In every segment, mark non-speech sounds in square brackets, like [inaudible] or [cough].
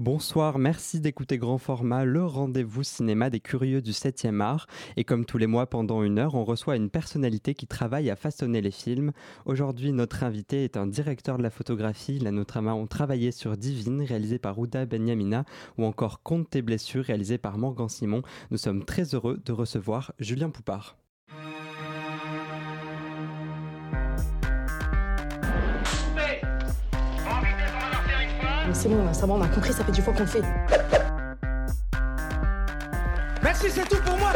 Bonsoir, merci d'écouter Grand Format, le rendez-vous cinéma des curieux du 7e art. Et comme tous les mois, pendant une heure, on reçoit une personnalité qui travaille à façonner les films. Aujourd'hui, notre invité est un directeur de la photographie. La notamment ont travaillé sur Divine, réalisé par Ouda Benyamina, ou encore Compte tes blessures, réalisé par Morgan Simon. Nous sommes très heureux de recevoir Julien Poupard. C'est bon, ça va, on a compris, ça fait du fois qu'on fait. Merci, c'est tout pour moi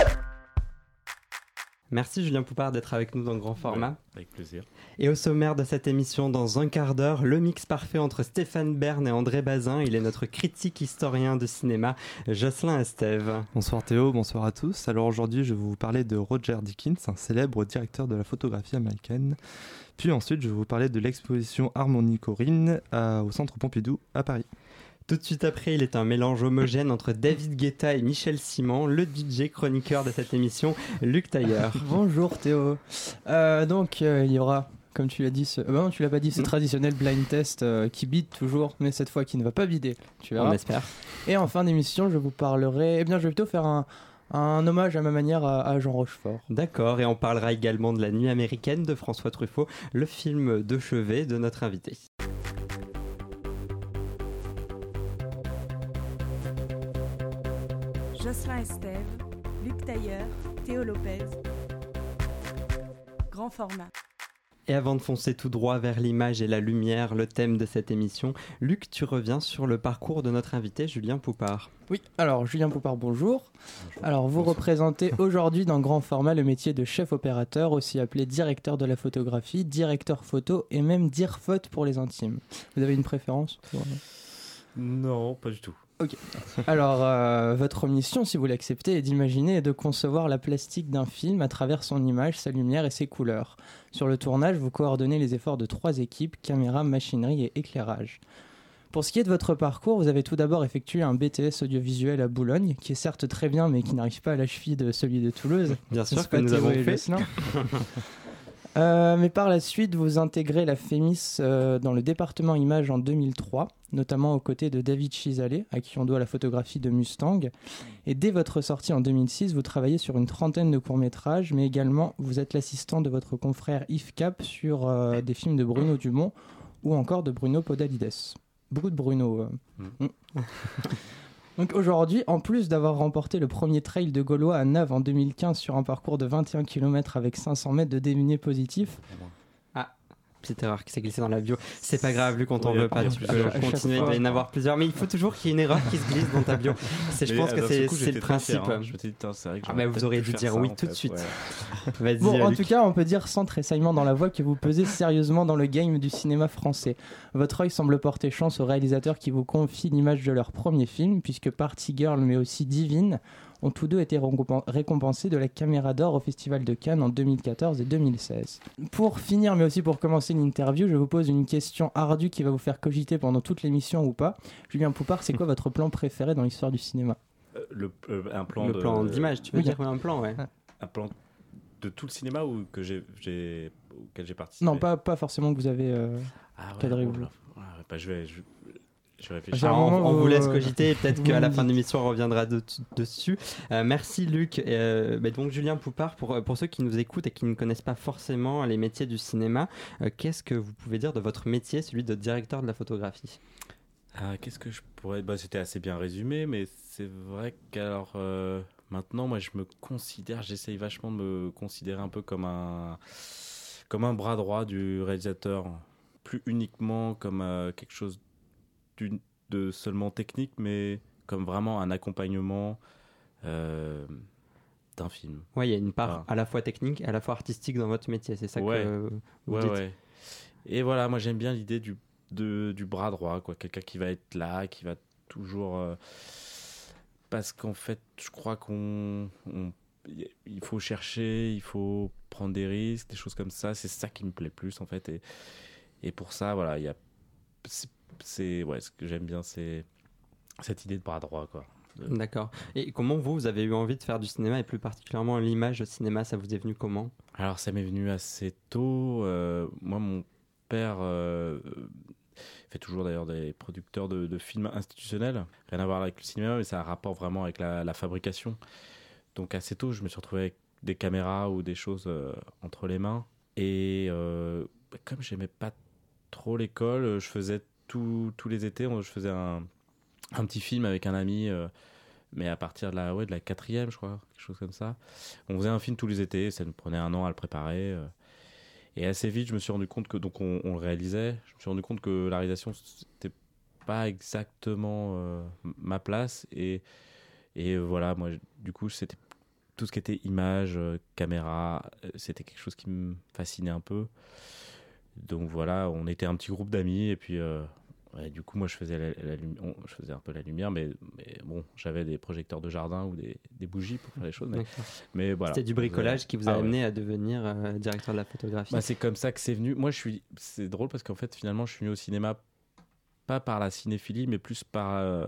Merci Julien Poupard d'être avec nous dans grand format. avec plaisir. Et au sommaire de cette émission, dans un quart d'heure, le mix parfait entre Stéphane Bern et André Bazin. Il est notre critique historien de cinéma, Jocelyn Estève. Bonsoir Théo, bonsoir à tous. Alors aujourd'hui, je vais vous parler de Roger Dickens, un célèbre directeur de la photographie américaine. Puis ensuite, je vais vous parler de l'exposition Harmonie Corinne au Centre Pompidou à Paris. Tout de suite après, il est un mélange homogène entre David Guetta et Michel Simon, le DJ chroniqueur de cette émission, Luc Tailleur. [laughs] Bonjour Théo. Euh, donc euh, il y aura, comme tu l'as dit, ce... Euh, tu l'as pas dit, ce traditionnel blind test qui bide toujours, mais cette fois qui ne va pas bider. Tu verras. On espère. Et en fin d'émission, je vous parlerai. Eh bien, je vais plutôt faire un, un hommage à ma manière à, Jean Rochefort. D'accord, et on parlera également de La Nuit américaine de François Truffaut, le film de chevet de notre invité. Jocelyn Estève, Luc Tailleur, Théo Lopez. Grand format. Et avant de foncer tout droit vers l'image et la lumière, le thème de cette émission, Luc, tu reviens sur le parcours de notre invité Julien Poupard. Oui, alors Julien Poupard, bonjour. Alors vous représentez [laughs] aujourd'hui dans grand format le métier de chef opérateur, aussi appelé directeur de la photographie, directeur photo et même dire faute pour les intimes. Vous avez une préférence Non, pas du tout. Ok. Alors, euh, votre mission, si vous l'acceptez, est d'imaginer et de concevoir la plastique d'un film à travers son image, sa lumière et ses couleurs. Sur le tournage, vous coordonnez les efforts de trois équipes, caméra, machinerie et éclairage. Pour ce qui est de votre parcours, vous avez tout d'abord effectué un BTS audiovisuel à Boulogne, qui est certes très bien, mais qui n'arrive pas à la cheville de celui de Toulouse. Bien sûr que nous avons fait. [laughs] Euh, mais par la suite, vous intégrez la FEMIS euh, dans le département image en 2003, notamment aux côtés de David Chisalet, à qui on doit la photographie de Mustang. Et dès votre sortie en 2006, vous travaillez sur une trentaine de courts-métrages, mais également vous êtes l'assistant de votre confrère Yves Cap sur euh, des films de Bruno Dumont ou encore de Bruno Podalides. Beaucoup de Bruno. Mm. [laughs] Donc aujourd'hui, en plus d'avoir remporté le premier trail de Gaulois à Neuve en 2015 sur un parcours de 21 km avec 500 mètres de dénivelé positif, petite erreur qui s'est glissée dans la bio. C'est pas grave, vu qu'on t'en veut pas, tu peux continuer. Il va y en avoir plusieurs, mais il faut toujours qu'il y ait une erreur qui se glisse dans ta bio. Je pense que c'est le principe. Ah, mais vous auriez dû dire oui tout de suite. [laughs] Bon, en tout cas, on peut dire sans tressaillement dans la voix que vous pesez sérieusement dans le game du cinéma français. Votre œil semble porter chance aux réalisateurs qui vous confient l'image de leur premier film, puisque Party Girl, mais aussi Divine, ont tous deux été récompensés de la Caméra d'Or au Festival de Cannes en 2014 et 2016. Pour finir, mais aussi pour commencer l'interview, je vous pose une question ardue qui va vous faire cogiter pendant toute l'émission ou pas. Julien Poupard, c'est quoi [laughs] votre plan préféré dans l'histoire du cinéma? Euh, le, euh, Un plan le plan d'image, tu veux dire un plan, ouais. Un plan de tout le cinéma ou que j'ai, auquel j'ai participé? Non, pas, pas forcément que vous avez euh, ah cadré. bah, je vais, je on, vous laisse cogiter peut-être qu'à la [laughs] fin de l'émission on reviendra dessus. Euh, merci Luc. Euh, bah, donc Julien Poupard, pour, pour ceux qui nous écoutent et qui ne connaissent pas forcément les métiers du cinéma, euh, qu'est-ce que vous pouvez dire de votre métier, celui de directeur de la photographie? Ah, Qu'est-ce que je pourrais... Bah, C'était assez bien résumé, mais c'est vrai qu'alors maintenant, moi je me considère, j'essaye vachement de me considérer un peu comme un, comme un bras droit du réalisateur, plus uniquement comme quelque chose de seulement technique, mais comme vraiment un accompagnement euh, d'un film. Oui, il y a une part à la fois technique et à la fois artistique dans votre métier, c'est ça que vous ouais, Ouais. Et voilà, moi j'aime bien l'idée du, du bras droit, quoi. Quelqu'un qui va être là, qui va toujours. Euh, parce qu'en fait, je crois qu'on. il faut chercher, il faut prendre des risques, des choses comme ça. C'est ça qui me plaît plus, en fait. Et, et pour ça, voilà, il y a c'est ouais, ce que j'aime bien, c'est cette idée de bras droit, quoi. D'accord. Et comment vous, vous avez eu envie de faire du cinéma et plus particulièrement l'image au cinéma, ça vous est venu comment? Alors ça m'est venu assez tôt. Euh, moi, mon père, euh, fait toujours d'ailleurs des producteurs de, de films institutionnels. Rien à voir avec le cinéma, mais ça a un rapport vraiment avec la, la fabrication. Donc assez tôt, je me suis retrouvé avec des caméras ou des choses euh, entre les mains. Et comme j'aimais pas trop l'école, je faisais tous les étés, je faisais un, un petit film avec un ami, euh, mais à partir de la, ouais, de la quatrième, je crois, quelque chose comme ça. On faisait un film tous les étés, ça nous prenait un an à le préparer. euh. et assez vite, je me suis rendu compte que, donc on, le réalisait, je me suis rendu compte que la réalisation, c'était pas exactement euh, ma place. Et, et euh, voilà, moi, du coup, c'était tout ce qui était image, euh, caméra, euh, c'était quelque chose qui me fascinait un peu. Donc voilà, on était un petit groupe d'amis et puis euh, ouais, du coup moi je faisais la, la lumi- on- je faisais un peu la lumière, mais, mais bon j'avais des projecteurs de jardin ou des, des bougies pour faire les choses. Mais, D'accord. mais voilà. C'était du bricolage qui vous a Ah ouais. amené à devenir euh, directeur de la photographie. Bah, c'est comme ça que c'est venu. Moi, je suis. C'est drôle parce qu'en fait, finalement, je suis venu au cinéma pas par la cinéphilie, mais plus par. euh,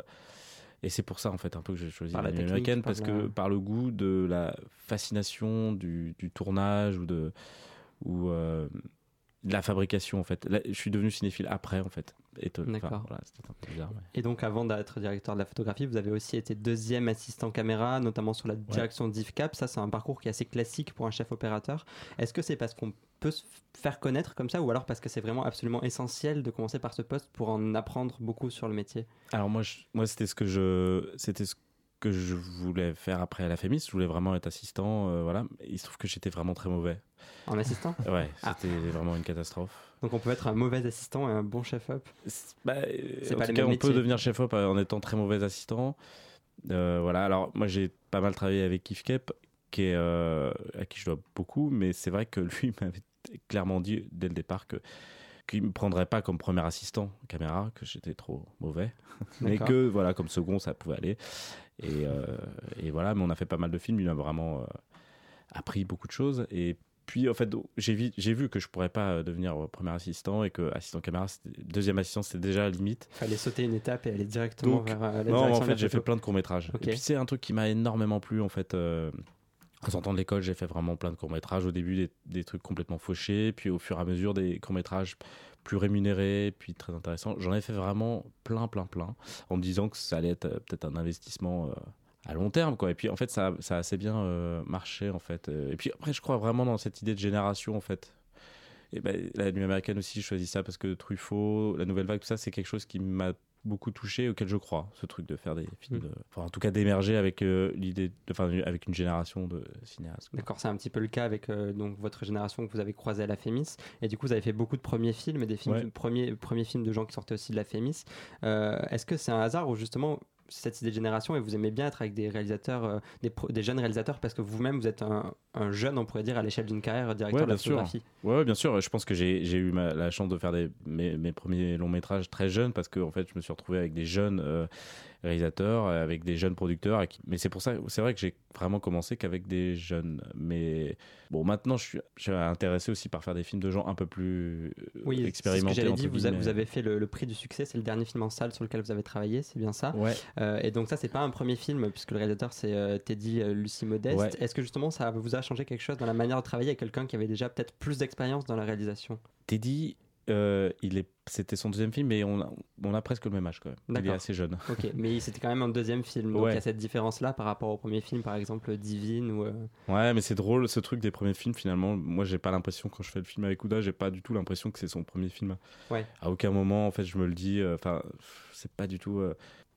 Et c'est pour ça, en fait, un peu que j'ai choisi la américaine, par parce la- que par le goût de la fascination du, du tournage ou de. Ou. De la fabrication, en fait. Là, je suis devenu cinéphile après, en fait. Et D'accord. voilà, C'était un peu bizarre. mais- Et donc, avant d'être directeur de la photographie, vous avez aussi été deuxième assistant caméra, notamment sur la direction d'IFCAP. Ça, c'est un parcours qui est assez classique pour un chef opérateur. Est-ce que c'est parce qu'on peut se faire connaître comme ça, ou alors parce que c'est vraiment absolument essentiel de commencer par ce poste pour en apprendre beaucoup sur le métier? Alors moi, je- moi c'était ce que je, c'était ce que je voulais faire après la FEMIS. Je voulais vraiment être assistant, euh, voilà. Il se trouve que j'étais vraiment très mauvais. En assistant? Ouais, Ah. c'était vraiment une catastrophe. Donc, on peut être un mauvais assistant et un bon chef-op? Bah, euh, C'est pas tout les cas, on peut devenir chef-op en étant très mauvais assistant. Euh, voilà. Alors moi, j'ai pas mal travaillé avec Yves Kep, qui est, euh, à qui je dois beaucoup, mais c'est vrai que [laughs] lui m'avait clairement dit dès le départ que qu'il me prendrait pas comme premier assistant caméra, que j'étais trop mauvais, mais que voilà comme second ça pouvait aller. Et, euh, et voilà, mais on a fait pas mal de films. Il m'a vraiment euh, appris beaucoup de choses. Et puis en fait, j'ai vu, que je pourrais pas euh, devenir premier assistant et que assistant caméra, deuxième assistant, c'était déjà la limite. Fallait sauter une étape et aller directement Donc, vers la Non, en fait, j'ai fait plein de courts-métrages. Ok. Et puis, c'est un truc qui m'a énormément plu, en fait. euh, en sortant de l'école, j'ai fait vraiment plein de courts-métrages. Au début, des, trucs complètement fauchés. Puis, au fur et à mesure, des courts-métrages plus rémunérés, puis très intéressants. J'en ai fait vraiment plein, plein, plein. En me disant que ça allait être euh, peut-être un investissement euh, à long terme, quoi. Et puis, en fait, ça, ça a assez bien euh, marché, en fait. Et puis, après, je crois vraiment dans cette idée de génération, en fait. Et ben, la nuit américaine aussi, je choisis ça parce que Truffaut, la nouvelle vague, tout ça, c'est quelque chose qui m'a beaucoup touché, auquel je crois, ce truc de faire des films, Mm. de- enfin, en tout cas d'émerger avec euh, l'idée, de- enfin, avec une génération de cinéastes. D'accord, c'est un petit peu le cas avec euh, donc votre génération que vous avez croisée à la Fémis. Et du coup, vous avez fait beaucoup de premiers films et des films, Ouais. premiers, premiers films de gens qui sortaient aussi de la Fémis. Euh, Est-ce que c'est un hasard ou justement cette idée de génération et vous aimez bien être avec des réalisateurs, euh, des, pro- des jeunes réalisateurs parce que vous-même vous êtes un, un jeune, on pourrait dire, à l'échelle d'une carrière directeur Ouais, de la bien sûr. photographie. Ouais, bien sûr. Je pense que j'ai eu ma- la chance de faire des, mes, mes premiers longs métrages très jeunes parce que en fait, je me suis retrouvé avec des jeunes euh, réalisateurs, euh, avec des jeunes producteurs. qui- Mais c'est pour ça, c'est vrai que j'ai vraiment commencé qu'avec des jeunes. Mais bon, maintenant, je suis, je suis intéressé aussi par faire des films de gens un peu plus euh, Oui, c'est ce que expérimentés. j'allais entre dire. Vous, a- guillemets. vous avez fait le, le prix du succès, c'est le dernier film en salle sur lequel vous avez travaillé, c'est bien ça? Ouais. Euh, et donc ça, c'est pas un premier film puisque le réalisateur c'est euh, Teddy euh, Lucie Modeste. Ouais. Est-ce que justement ça vous a changé quelque chose dans la manière de travailler avec quelqu'un qui avait déjà peut-être plus d'expérience dans la réalisation? Teddy, euh, il est, c'était son deuxième film, mais on a, on a presque le même âge quand même. Il est assez jeune. [laughs] Ok, mais c'était quand même un deuxième film. Donc Ouais. il y a cette différence-là par rapport au premier film, par exemple Divine ou. euh, Ouais, mais c'est drôle ce truc des premiers films finalement. Moi, j'ai pas l'impression quand je fais le film avec Ouda, j'ai pas du tout l'impression que c'est son premier film. Ouais. À aucun moment, en fait, je me le dis. euh, Enfin, c'est pas du tout.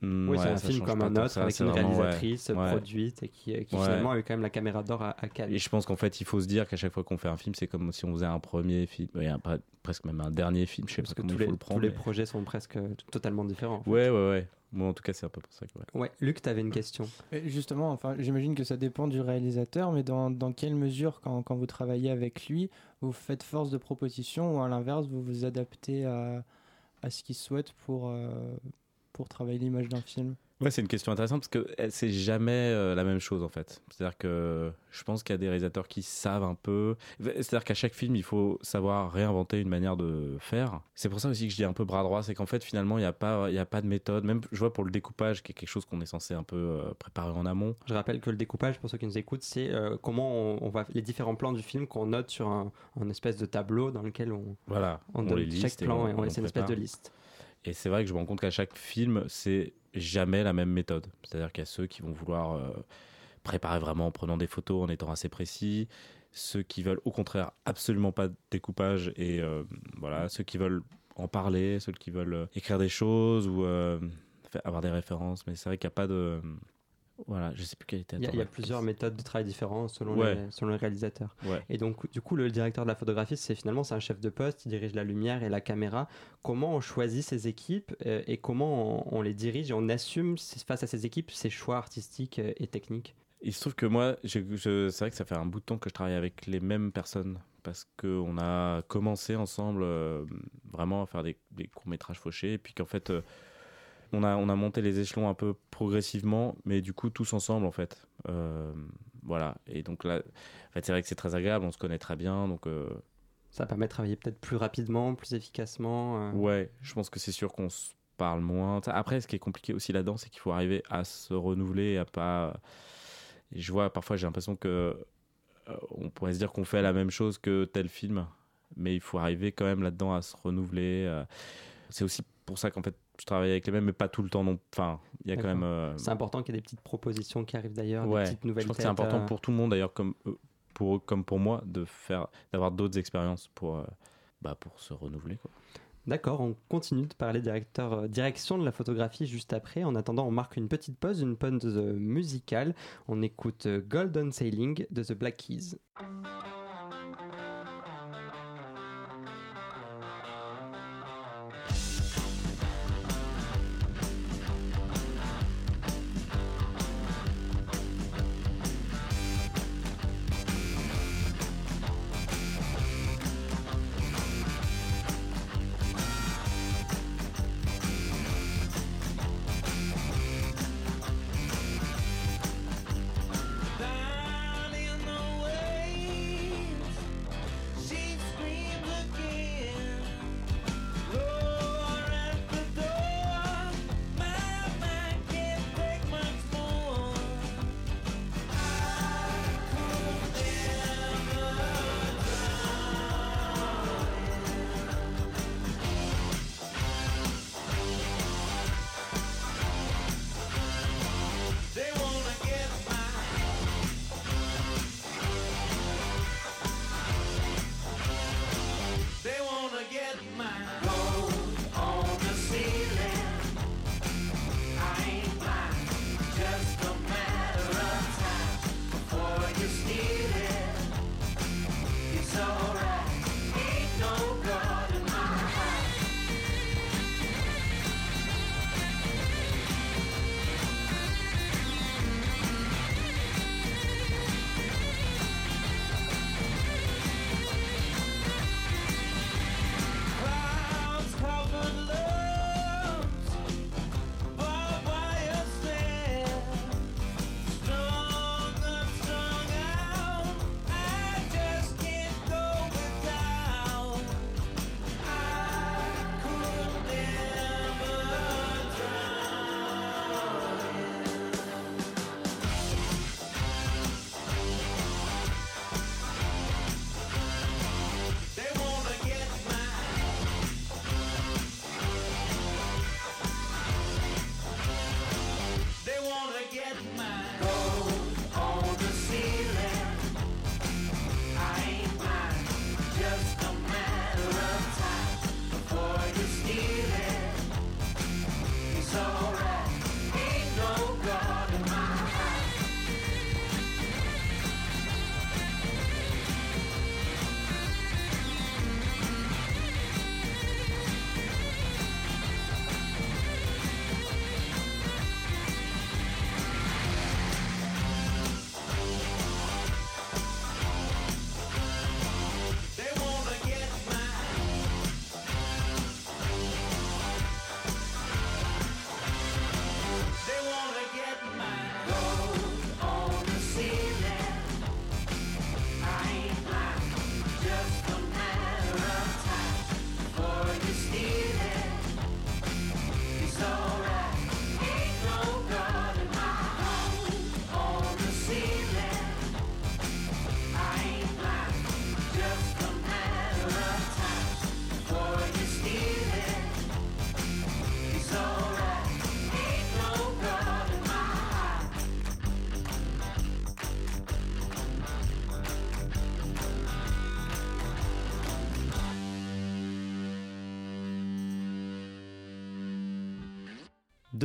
Hmm, Oui, ouais, c'est un film comme un autre ça, avec une vraiment, réalisatrice Ouais. produite et qui, qui Ouais. finalement a eu quand même la caméra d'or à, à Cannes. Et je pense qu'en fait, il faut se dire qu'à chaque fois qu'on fait un film, c'est comme si on faisait un premier film, et un- pas- presque même un dernier film. Je sais Parce pas que comment tous il les, le tous prendre. les mais- projets sont presque euh, totalement différents. en fait. Ouais, ouais, ouais. Moi, en tout cas, c'est un peu pour ça que. ouais. Ouais, Luc, tu avais une question. Et Justement, enfin, j'imagine que ça dépend du réalisateur, mais dans, dans quelle mesure, quand, quand vous travaillez avec lui, vous faites force de proposition ou à l'inverse, vous vous adaptez à, à ce qu'il souhaite pour, euh, pour travailler l'image d'un film Ouais, c'est une question intéressante parce que elle, c'est jamais euh, la même chose en fait. C'est-à-dire que je pense qu'il y a des réalisateurs qui savent un peu. C'est-à-dire qu'à chaque film, il faut savoir réinventer une manière de faire. C'est pour ça aussi que je dis un peu bras droit, c'est qu'en fait finalement il n'y a pas, il y a pas de méthode. Même je vois pour le découpage, qui est quelque chose qu'on est censé un peu euh, préparer en amont. Je rappelle que le découpage, pour ceux qui nous écoutent, c'est euh, comment on, on va les différents plans du film qu'on note sur un, un espèce de tableau dans lequel on, Voilà, on, on, donne les chaque plan on, et on laisse une espèce de liste. Et c'est vrai que je me rends compte qu'à chaque film, c'est jamais la même méthode. C'est-à-dire qu'il y a ceux qui vont vouloir euh, préparer vraiment en prenant des photos, en étant assez précis. Ceux qui veulent au contraire absolument pas de découpage et euh, voilà, ceux qui veulent en parler, ceux qui veulent euh, écrire des choses ou avoir des références. Mais c'est vrai qu'il n'y a pas de voilà, je sais plus quelle était. Il y, a, il y a plusieurs méthodes de travail différentes selon, Ouais. les, selon le réalisateur. Ouais. Et donc, du coup, le directeur de la photographie, c'est finalement c'est un chef de poste, il dirige la lumière et la caméra. Comment on choisit ces équipes euh, et comment on, on les dirige et on assume face à ces équipes ses choix artistiques euh, et techniques? Il se trouve que moi, c'est vrai que ça fait un bout de temps que je travaille avec les mêmes personnes parce qu'on a commencé ensemble euh, vraiment à faire des, des courts-métrages fauchés et puis qu'en fait, euh, on, a, on a monté les échelons un peu progressivement, mais du coup, tous ensemble en fait. Euh, voilà. Et donc là, en fait, c'est vrai que c'est très agréable, on se connaît très bien. Donc, euh, Ça permet de travailler peut-être plus rapidement, plus efficacement. euh. ouais, je pense que c'est sûr qu'on se parle moins. Après, ce qui est compliqué aussi là-dedans, c'est qu'il faut arriver à se renouveler, à pas. Et je vois parfois, j'ai l'impression que on pourrait se dire qu'on fait la même chose que tel film, mais il faut arriver quand même là-dedans à se renouveler. C'est aussi pour ça qu'en fait, je travaille avec les mêmes, mais pas tout le temps non. Enfin, il y a quand même. euh, C'est important qu'il y ait des petites propositions qui arrivent d'ailleurs, ouais, des petites nouvelles je pense que c'est important euh. pour tout le monde d'ailleurs, comme euh, pour eux comme pour moi, de faire, d'avoir d'autres expériences pour, euh, bah, pour se renouveler. Quoi. D'accord, on continue de parler directeur, direction de la photographie juste après. En attendant, on marque une petite pause, une pause musicale. On écoute Golden Sailing de The Black Keys.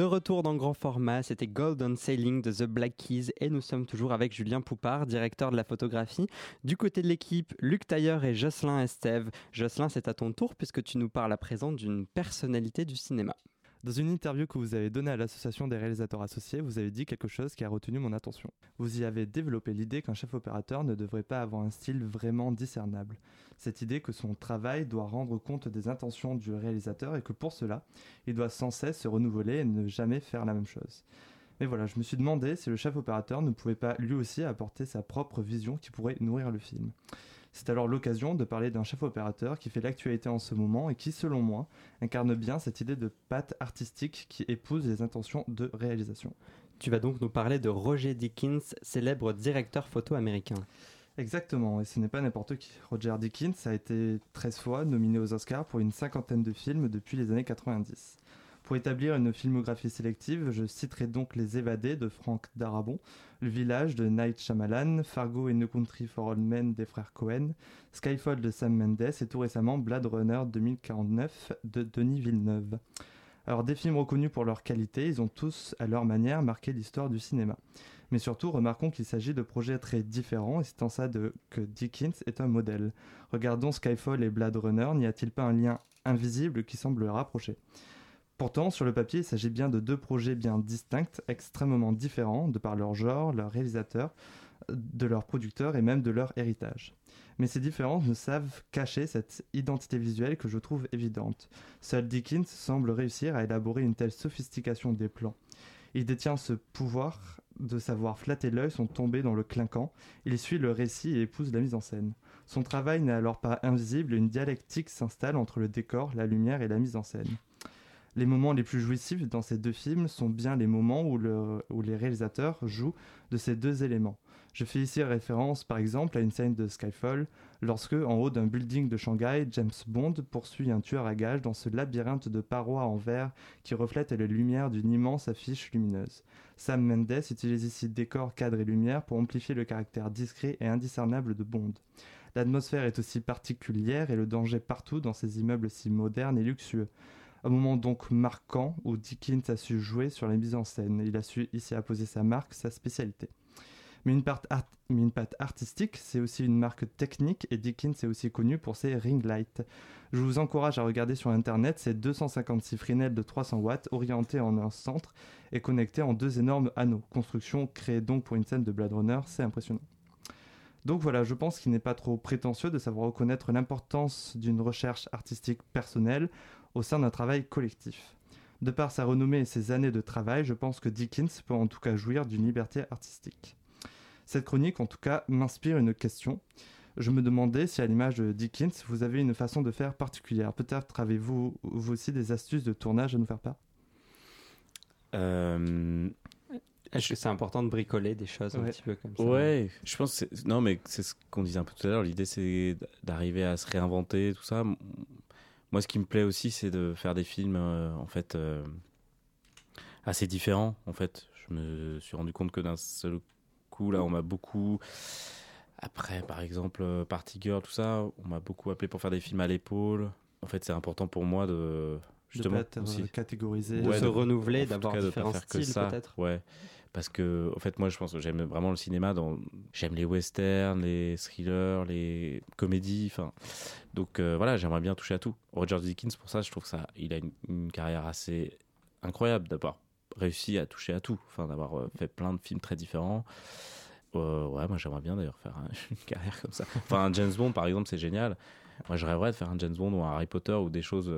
Retour dans grand format, c'était Golden Sailing de The Black Keys et nous sommes toujours avec Julien Poupard, directeur de la photographie. Du côté de l'équipe, Luc Tailleur et Jocelyn Estève. Jocelyn, c'est à ton tour puisque tu nous parles à présent d'une personnalité du cinéma. Dans une interview que vous avez donnée à l'association des réalisateurs associés, vous avez dit quelque chose qui a retenu mon attention. Vous y avez développé l'idée qu'un chef opérateur ne devrait pas avoir un style vraiment discernable. Cette idée que son travail doit rendre compte des intentions du réalisateur et que pour cela, il doit sans cesse se renouveler et ne jamais faire la même chose. Mais voilà, je me suis demandé si le chef opérateur ne pouvait pas lui aussi apporter sa propre vision qui pourrait nourrir le film. C'est alors l'occasion de parler d'un chef opérateur qui fait l'actualité en ce moment et qui, selon moi, incarne bien cette idée de patte artistique qui épouse les intentions de réalisation. Tu vas donc nous parler de Roger Dickens, célèbre directeur photo américain. Exactement, et ce n'est pas n'importe qui. Roger Dickens a été 13 fois nominé aux Oscars pour une cinquantaine de films depuis les années 90. Pour établir une filmographie sélective, je citerai donc Les Évadés de Frank Darabont, Le Village de Night Shyamalan, Fargo et No Country for Old Men des frères Cohen, Skyfall de Sam Mendes et tout récemment Blade Runner 2049 de Denis Villeneuve. Alors des films reconnus pour leur qualité, ils ont tous à leur manière marqué l'histoire du cinéma. Mais surtout, remarquons qu'il s'agit de projets très différents et c'est en ça que Dickens est un modèle. Regardons Skyfall et Blade Runner, n'y a-t-il pas un lien invisible qui semble rapprocher? Pourtant, sur le papier, il s'agit bien de deux projets bien distincts, extrêmement différents, de par leur genre, leur réalisateur, de leurs producteurs et même de leur héritage. Mais ces différences ne savent cacher cette identité visuelle que je trouve évidente. Seul Dickens semble réussir à élaborer une telle sophistication des plans. Il détient ce pouvoir de savoir flatter l'œil sans tomber dans le clinquant. Il suit le récit et épouse la mise en scène. Son travail n'est alors pas invisible et une dialectique s'installe entre le décor, la lumière et la mise en scène. Les moments les plus jouissifs dans ces deux films sont bien les moments où, le- où les réalisateurs jouent de ces deux éléments. Je fais ici référence par exemple à une scène de Skyfall, lorsque, en haut d'un building de Shanghai, James Bond poursuit un tueur à gages dans ce labyrinthe de parois en verre qui reflète les lumières d'une immense affiche lumineuse. Sam Mendes utilise ici décor, cadre et lumière pour amplifier le caractère discret et indiscernable de Bond. L'atmosphère est aussi particulière et le danger partout dans ces immeubles si modernes et luxueux. Un moment donc marquant où Dickens a su jouer sur la mise en scène. Il a su ici apposer sa marque, sa spécialité. Mais une, part patte artistique, c'est aussi une marque technique et Dickens est aussi connu pour ses ring lights. Je vous encourage à regarder sur internet ces 256 Fresnel de 300 watts orientés en un centre et connectés en deux énormes anneaux. Construction créée donc pour une scène de Blade Runner, c'est impressionnant. Donc voilà, je pense qu'il n'est pas trop prétentieux de savoir reconnaître l'importance d'une recherche artistique personnelle au sein d'un travail collectif. De par sa renommée et ses années de travail, je pense que Dickens peut en tout cas jouir d'une liberté artistique. Cette chronique, en tout cas, m'inspire une question. Je me demandais si, à l'image de Dickens, vous avez une façon de faire particulière. Peut-être avez-vous vous aussi des astuces de tournage à nous faire part? Euh, Est-ce que c'est important de bricoler des choses un petit peu comme ça? Ouais, je pense que c'est- non mais c'est ce qu'on disait un peu tout à l'heure. L'idée c'est d'arriver à se réinventer tout ça. Moi, ce qui me plaît aussi, c'est de faire des films euh, en fait euh, assez différents. En fait, je me suis rendu compte que d'un seul coup là, on m'a beaucoup après, par exemple, euh, Party Girl, tout ça, on m'a beaucoup appelé pour faire des films à l'épaule. En fait, c'est important pour moi de justement de être aussi. De se de- renouveler, d'avoir différents styles peut-être Ouais, parce que en fait moi je pense que j'aime vraiment le cinéma. Dans j'aime les westerns, les thrillers, les comédies. Enfin, donc euh, voilà, j'aimerais bien toucher à tout. Roger Dickens pour ça, je trouve que ça, il a une, carrière assez incroyable d'avoir réussi à toucher à tout. Enfin, d'avoir euh, fait plein de films très différents. Euh, ouais, moi j'aimerais bien d'ailleurs faire un- [laughs] une carrière comme ça. Enfin, un James Bond par exemple, c'est génial. Moi je rêverais de faire un James Bond ou un Harry Potter ou des choses.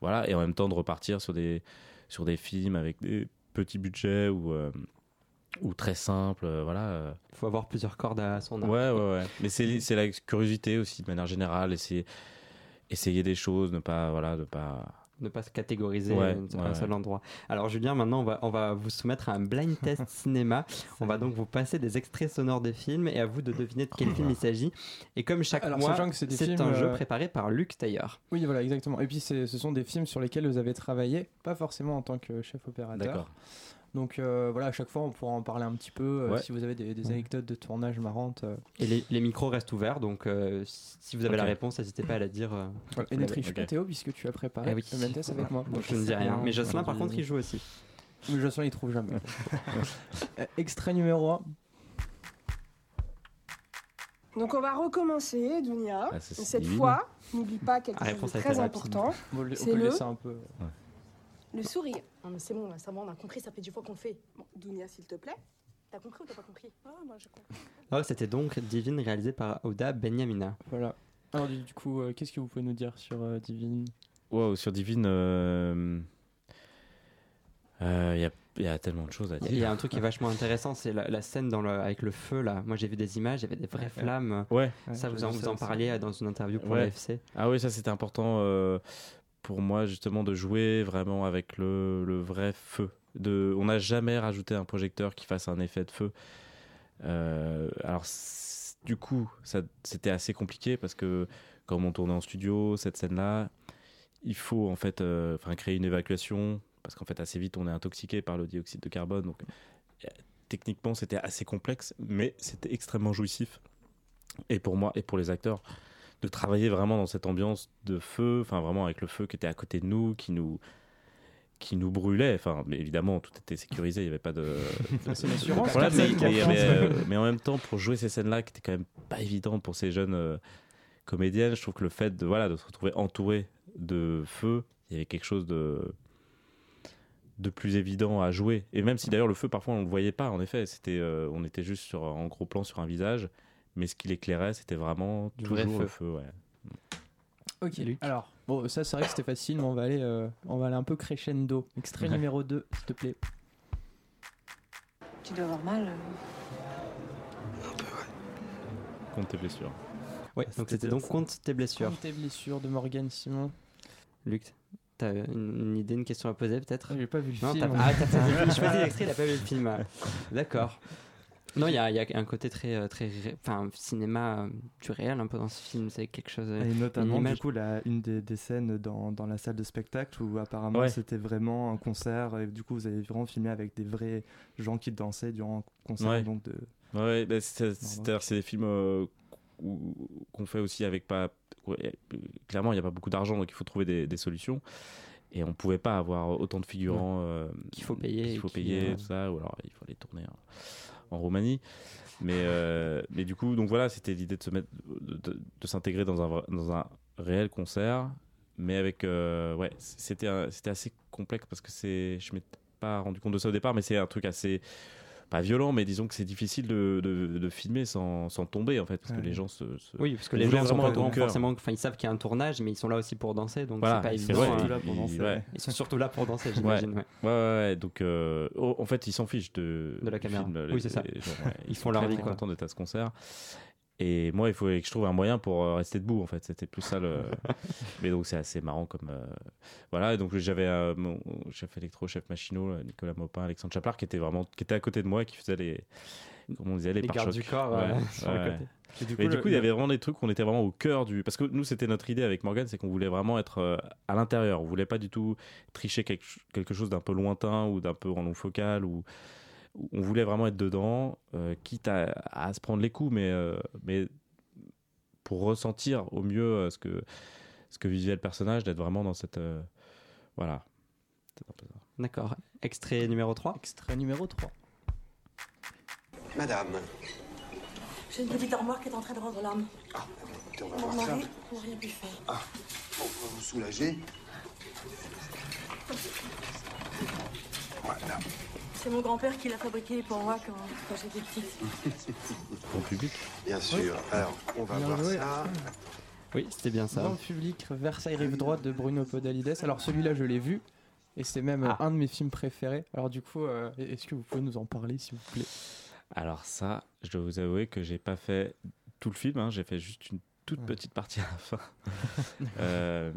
voilà, et en même temps de repartir sur des, sur des films avec des petits budgets ou, euh, ou très simples. euh, voilà. euh. Il faut avoir plusieurs cordes à son arc. Ouais, ouais, ouais. Mais c'est c'est la curiosité aussi de manière générale. Essayer, essayer des choses, ne pas. Voilà, ne pas ne pas se catégoriser Ouais, à un seul endroit. Alors Julien, maintenant on va, on va vous soumettre à un blind test [laughs] cinéma. On va donc vous passer des extraits sonores de films et à vous de deviner de quel film il s'agit. Et comme chaque Alors, mois, c'est des un jeu euh, préparé par Luc Tailleur. Oui, voilà, exactement. Et puis, c'est- ce sont des films sur lesquels vous avez travaillé, pas forcément en tant que chef opérateur. D'accord. Donc euh, voilà, à chaque fois, on pourra en parler un petit peu. euh, Ouais. Si vous avez des, des Ouais. anecdotes de tournage marrantes. euh. Et les, les micros restent ouverts, donc euh, si vous avez la réponse, n'hésitez pas à la dire. euh, Et ne triche pas Théo, puisque tu as préparé Ah oui. le même test avec moi. donc je ne dis rien. Mais Jocelyn, par contre, il joue aussi. Mais Jocelyn, il trouve jamais. [laughs] Euh, Extrait numéro 1. Donc on va recommencer, Dunia. Ah, cette divine. fois, n'oublie pas quelque chose de très important, C'est le- laisser un peu. Le sourire. Non mais c'est bon, là, ça va, on a compris, ça fait dix fois qu'on le fait. Bon, Dunia, s'il te plaît. T'as compris ou t'as pas compris? Ah, moi j'ai compris. Alors, C'était donc Divine réalisé par Oda Benyamina. Voilà. Alors, du, du coup, euh, qu'est-ce que vous pouvez nous dire sur euh, Divine? Wow, sur Divine, euh, euh, il y, a, il y a tellement de choses à Il dire. il y a un truc qui est vachement intéressant, c'est la, la scène dans le, avec le feu là. Moi j'ai vu des images, il y avait des vraies flammes. Ouais. ça, vous en, vu vous ça en aussi. parliez dans une interview pour Ouais. l'AFC. Ah oui, ça c'était important euh, pour moi justement de jouer vraiment avec le, vrai feu. On n'a jamais rajouté un projecteur qui fasse un effet de feu. Euh, alors du coup, c'était assez compliqué parce que comme on tournait en studio, cette scène-là, il faut en fait euh, créer une évacuation parce qu'en fait assez vite on est intoxiqué par le dioxyde de carbone. Donc euh, techniquement c'était assez complexe, mais c'était extrêmement jouissif. Et pour moi et pour les acteurs de travailler vraiment dans cette ambiance de feu, enfin vraiment avec le feu qui était à côté de nous, qui nous qui nous brûlait. Enfin, mais évidemment, tout était sécurisé, il n'y avait pas de. [laughs] C'est l'assurance. Voilà, qui mais, fait mais- confiance. mais, euh, mais en même temps, pour jouer ces scènes-là, qui étaient quand même pas évidentes pour ces jeunes euh, comédiennes, je trouve que le fait de voilà de se retrouver entouré de feu, il y avait quelque chose de de plus évident à jouer. Et même si d'ailleurs le feu, parfois, on le voyait pas. En effet, c'était, euh, on était juste sur en gros plan sur un visage, mais ce qui l'éclairait, c'était vraiment Du toujours vrai le feu. feu. Ouais. Ok, Luc. alors, bon, ça c'est vrai que c'était facile, mais on va aller, euh, on va aller un peu crescendo. Extrait numéro 2, s'il te plaît. Tu dois avoir mal. euh. Compte tes blessures. Ouais, donc c'était donc compte tes blessures. Compte tes blessures de Morgan Simon. Luc, t'as une, idée, une question à poser peut-être? J'ai pas vu le Non, film. ah, t'as pas vu le film. [laughs] Je l'extrait, il a pas vu le film? D'accord. Non, il y a, il y a un côté très, euh, très, ré- enfin, cinéma euh, du réel un peu dans ce film. C'est quelque chose. euh, Et notamment, du coup, la, une des, des scènes dans, dans la salle de spectacle où apparemment Ouais. c'était vraiment un concert et du coup vous avez vraiment filmé avec des vrais gens qui dansaient durant un concert. Ouais. Donc de... Ouais, bah, c'est- c'est-à-dire c'est des films euh, où- qu'on fait aussi avec pas. ouais, clairement, il n'y a pas beaucoup d'argent, donc il faut trouver des, des solutions. Et on pouvait pas avoir autant de figurants euh, Qu'il faut payer qu'il faut payer, euh, tout ça, ou alors il faut les tourner en, en Roumanie. Mais, euh, mais du coup, donc voilà, c'était l'idée de se mettre, de, s'intégrer dans un, dans un réel concert, mais avec, euh, ouais, c'était, c'était assez complexe parce que c'est, je m'étais pas rendu compte de ça au départ, mais c'est un truc assez, pas violent, mais disons que c'est difficile de, de, de filmer sans, sans tomber en fait, parce que les gens se, se- Oui, parce que les gens sont vraiment pas forcément. Enfin, ils savent qu'il y a un tournage, mais ils sont là aussi pour danser, donc Voilà, c'est pas évident. vrai, surtout là pour il- danser, ouais. Ils sont surtout là pour danser, j'imagine. ouais. Ouais, ouais, ouais, donc euh, oh, en fait, ils s'en fichent de, De la caméra. film, Oui, c'est ça. gens, ouais, Ils sont font leur très, vie, très contents d'être à ce concert. Et moi, il faut que je trouve un moyen pour euh, rester debout, en fait. C'était plus ça le. [laughs] Mais donc, c'est assez marrant comme. euh, Voilà, et donc j'avais euh, mon chef électro, chef machinot, euh, Nicolas Maupin, Alexandre Chaplard, qui était vraiment qui était à côté de moi, qui faisait les. Comment on disait, les, Les gardes du corps Ouais, [laughs] sur le ouais. côté. Et du Mais du le- coup, il y avait vraiment des trucs où on était vraiment au cœur du. Parce que nous, c'était notre idée avec Morgan, c'est qu'on voulait vraiment être à l'intérieur. On voulait pas du tout tricher quelque, ch- quelque chose d'un peu lointain ou d'un peu en long focal. Ou... On voulait vraiment être dedans, euh, quitte à, à se prendre les coups, mais, euh, mais pour ressentir au mieux euh, ce, que, ce que vivait le personnage, d'être vraiment dans cette. euh, Voilà. C'est un peu ça. D'accord. Extrait numéro 3. Extrait numéro 3. Madame, J'ai une petite armoire qui est en train de rendre l'âme. ah, on va Mon voir ça. mari n'a rien pu faire. On va vous soulager. Voilà. C'est mon grand-père qui l'a fabriqué pour moi quand, quand j'étais petite. [laughs] Bon public. Bien sûr. Alors, on va Bien voir joué. ça. Oui, c'était bien ça. Dans le public, Versailles rive droite de Bruno Podalides. Alors celui-là, je l'ai vu. Et c'est même Ah. un de mes films préférés. Alors du coup, euh, est-ce que vous pouvez nous en parler, s'il vous plaît? Alors, ça, je dois vous avouer que j'ai pas fait tout le film, hein, j'ai fait juste une toute Ouais. petite partie à la fin. [laughs] Euh,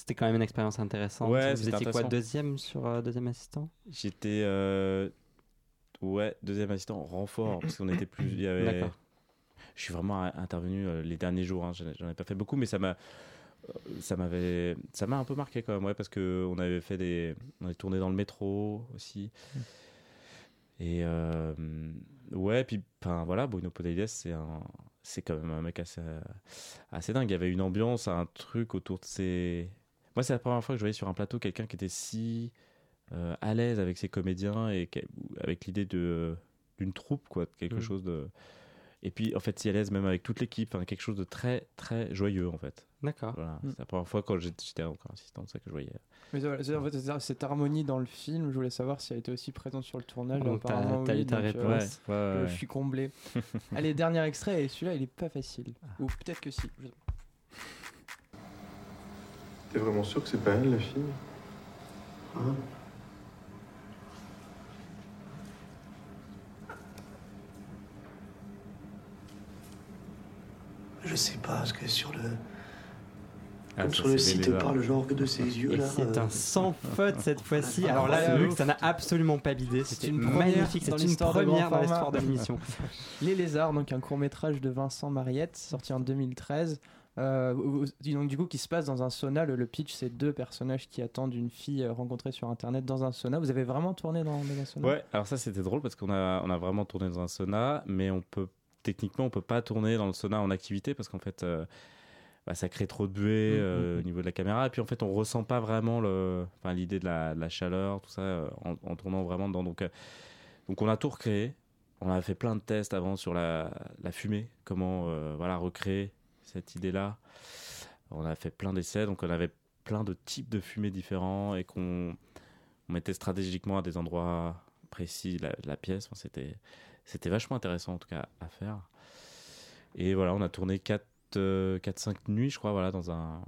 C'était quand même une expérience intéressante. Ouais, Vous étiez quoi, deuxième sur euh, deuxième assistant? J'étais euh, ouais deuxième assistant renfort parce qu'on était plus. il y avait- D'accord. Je suis vraiment intervenu euh, les derniers jours. hein, j'en ai- pas fait beaucoup, mais ça m'a. ça m'avait ça m'a un peu marqué quand même ouais parce que on avait fait des on avait tourné dans le métro aussi et euh, ouais puis enfin voilà Bruno Podalides c'est un c'est quand même un mec assez assez dingue il y avait une ambiance un truc autour de ses moi c'est la première fois que je voyais sur un plateau quelqu'un qui était si euh, à l'aise avec ses comédiens et avec l'idée de d'une troupe quoi de quelque Mm. chose de et puis en fait si à l'aise même avec toute l'équipe quelque chose de très très joyeux en fait D'accord. voilà, Mm. c'est la première fois quand j'étais encore assistant, c'est ça que je voyais. Mais voilà, en fait, cette harmonie dans le film, je voulais savoir si elle était aussi présente sur le tournage. Donc, t'as- Apparemment, t'as oui, eu ta donc, euh, réponse. Je suis comblé. [laughs] Allez, dernier extrait, et celui-là, il est pas facile. Ah. Ou peut-être que si. je. T'es vraiment sûr que c'est pas elle, la fille? Hein? Je sais pas, parce que sur le. Ah, Comme sur le site, Lézard. par le genre que de ses yeux Et là. c'est euh, un sans faute cette fois-ci. Ah, Alors là, Luc, ça n'a absolument pas bidé. C'est une première magnifique. dans C'est une première dans l'histoire de l'émission. [laughs] Les Lézards, donc un court métrage de Vincent Mariette, sorti en 2013. Euh, donc, du coup, qui se passe dans un sauna. Le, le pitch, c'est deux personnages qui attendent une fille euh, rencontrée sur internet dans un sauna. Vous avez vraiment tourné dans, dans un sauna? Ouais, alors ça c'était drôle parce qu'on a, on a vraiment tourné dans un sauna, mais on peut techniquement on peut pas tourner dans le sauna en activité parce qu'en fait euh, bah, ça crée trop de buée Mm, euh, mm, au niveau de la caméra et puis en fait on ressent pas vraiment le, enfin, l'idée de la, de la chaleur, tout ça en, en tournant vraiment dedans. Donc, donc on a tout recréé. On a fait plein de tests avant sur la, la fumée, comment euh, voilà recréer cette idée-là. On a fait plein d'essais, donc on avait plein de types de fumée différents et qu'on on mettait stratégiquement à des endroits précis la, la pièce. Enfin, c'était c'était vachement intéressant en tout cas à faire. Et voilà, on a tourné 4 4 5 nuits, je crois, voilà dans un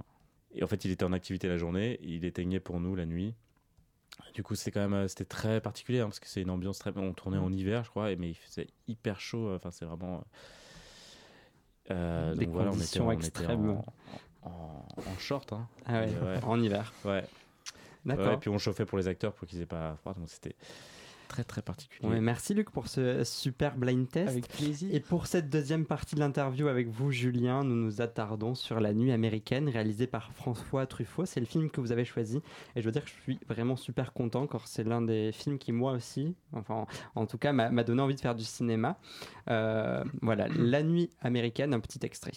et en fait, il était en activité la journée, il éteignait pour nous la nuit. Du coup, c'était quand même euh, c'était très particulier hein, parce que c'est une ambiance très on tournait en hiver, je crois, mais il faisait hyper chaud, enfin c'est vraiment euh, Des donc voilà, on était, conditions était en, en, en short hein. Ah ouais, Et ouais. en hiver. Ouais. D'accord. Et puis on chauffait pour les acteurs pour qu'ils aient pas froid, donc c'était très très particulier. Ouais, merci Luc pour ce super blind test. Avec plaisir. Et pour cette deuxième partie de l'interview avec vous, Julien, nous nous attardons sur La Nuit américaine, réalisée par François Truffaut. C'est le film que vous avez choisi. Et je veux dire que je suis vraiment super content, car c'est l'un des films qui, moi aussi, enfin, en tout cas, m'a m'a donné envie de faire du cinéma. Euh, voilà, La Nuit américaine, un petit extrait.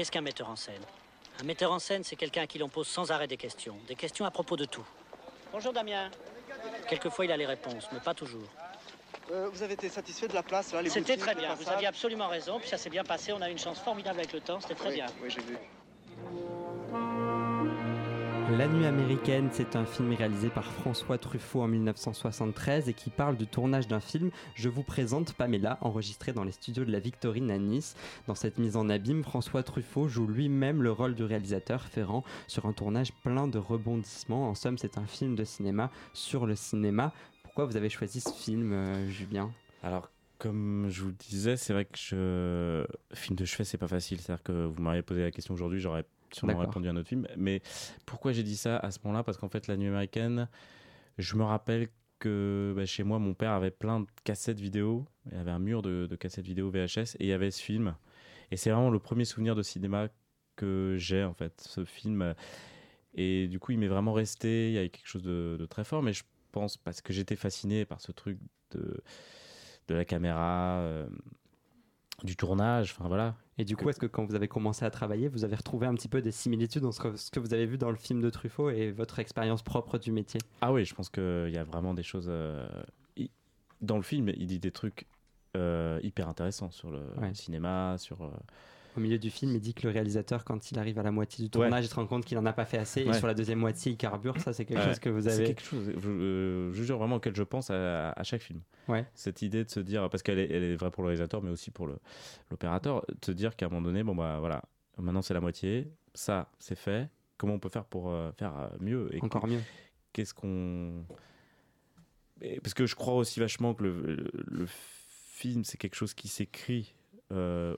Qu'est-ce qu'un metteur en scène? Un metteur en scène, c'est quelqu'un à qui l'on pose sans arrêt des questions. Des questions à propos de tout. Bonjour Damien. Quelquefois, il a les réponses, mais pas toujours. Euh, vous avez été satisfait de la place là les C'était très bien. Vous aviez absolument raison. Puis ça s'est bien passé. On a eu une chance formidable avec le temps. C'était très Oui, bien. Oui, j'ai vu. La Nuit américaine, c'est un film réalisé par François Truffaut en 1973 et qui parle du tournage d'un film. Je vous présente Pamela, enregistré dans les studios de la Victorine à Nice. Dans cette mise en abîme, François Truffaut joue lui-même le rôle du réalisateur Ferrand sur un tournage plein de rebondissements. En somme, c'est un film de cinéma sur le cinéma. Pourquoi vous avez choisi ce film, euh, Julien? Alors, comme je vous disais, c'est vrai que je... film de chevet, c'est pas facile. C'est-à-dire que vous m'auriez posé la question aujourd'hui, j'aurais sûrement répondu à un autre film. Mais pourquoi j'ai dit ça à ce moment-là? Parce qu'en fait, La Nuit américaine, je me rappelle que bah, chez moi, mon père avait plein de cassettes vidéo. Il y avait un mur de, de cassettes vidéo VHS et il y avait ce film. Et c'est vraiment le premier souvenir de cinéma que j'ai, en fait, ce film. Et du coup, il m'est vraiment resté. Il y a quelque chose de, de très fort. Mais je pense parce que j'étais fasciné par ce truc de, de la caméra, euh, du tournage. Enfin voilà. Et du coup, est-ce que quand vous avez commencé à travailler, vous avez retrouvé un petit peu des similitudes dans ce que, vous avez vu dans le film de Truffaut et votre expérience propre du métier? Ah oui, je pense qu'il y a vraiment des choses. euh, Dans le film, il dit des trucs euh, hyper intéressants sur le Ouais. cinéma, sur. euh, Au milieu du film, il dit que le réalisateur, quand il arrive à la moitié du tournage, il se rend compte qu'il en a pas fait assez. Et sur la deuxième moitié, il carbure. Ça, c'est quelque Ouais. chose que vous C'est avez. quelque chose, je, euh, je jure vraiment auquel je pense à, à chaque film. Ouais. Cette idée de se dire, parce qu'elle est, elle est vraie pour le réalisateur, mais aussi pour l'opérateur, de se dire qu'à un moment donné, bon bah voilà, maintenant c'est la moitié, ça c'est fait, comment on peut faire pour euh, faire euh, mieux et Encore mieux. Qu'est-ce qu'on. Parce que je crois aussi vachement que le, le- le film, c'est quelque chose qui s'écrit, euh,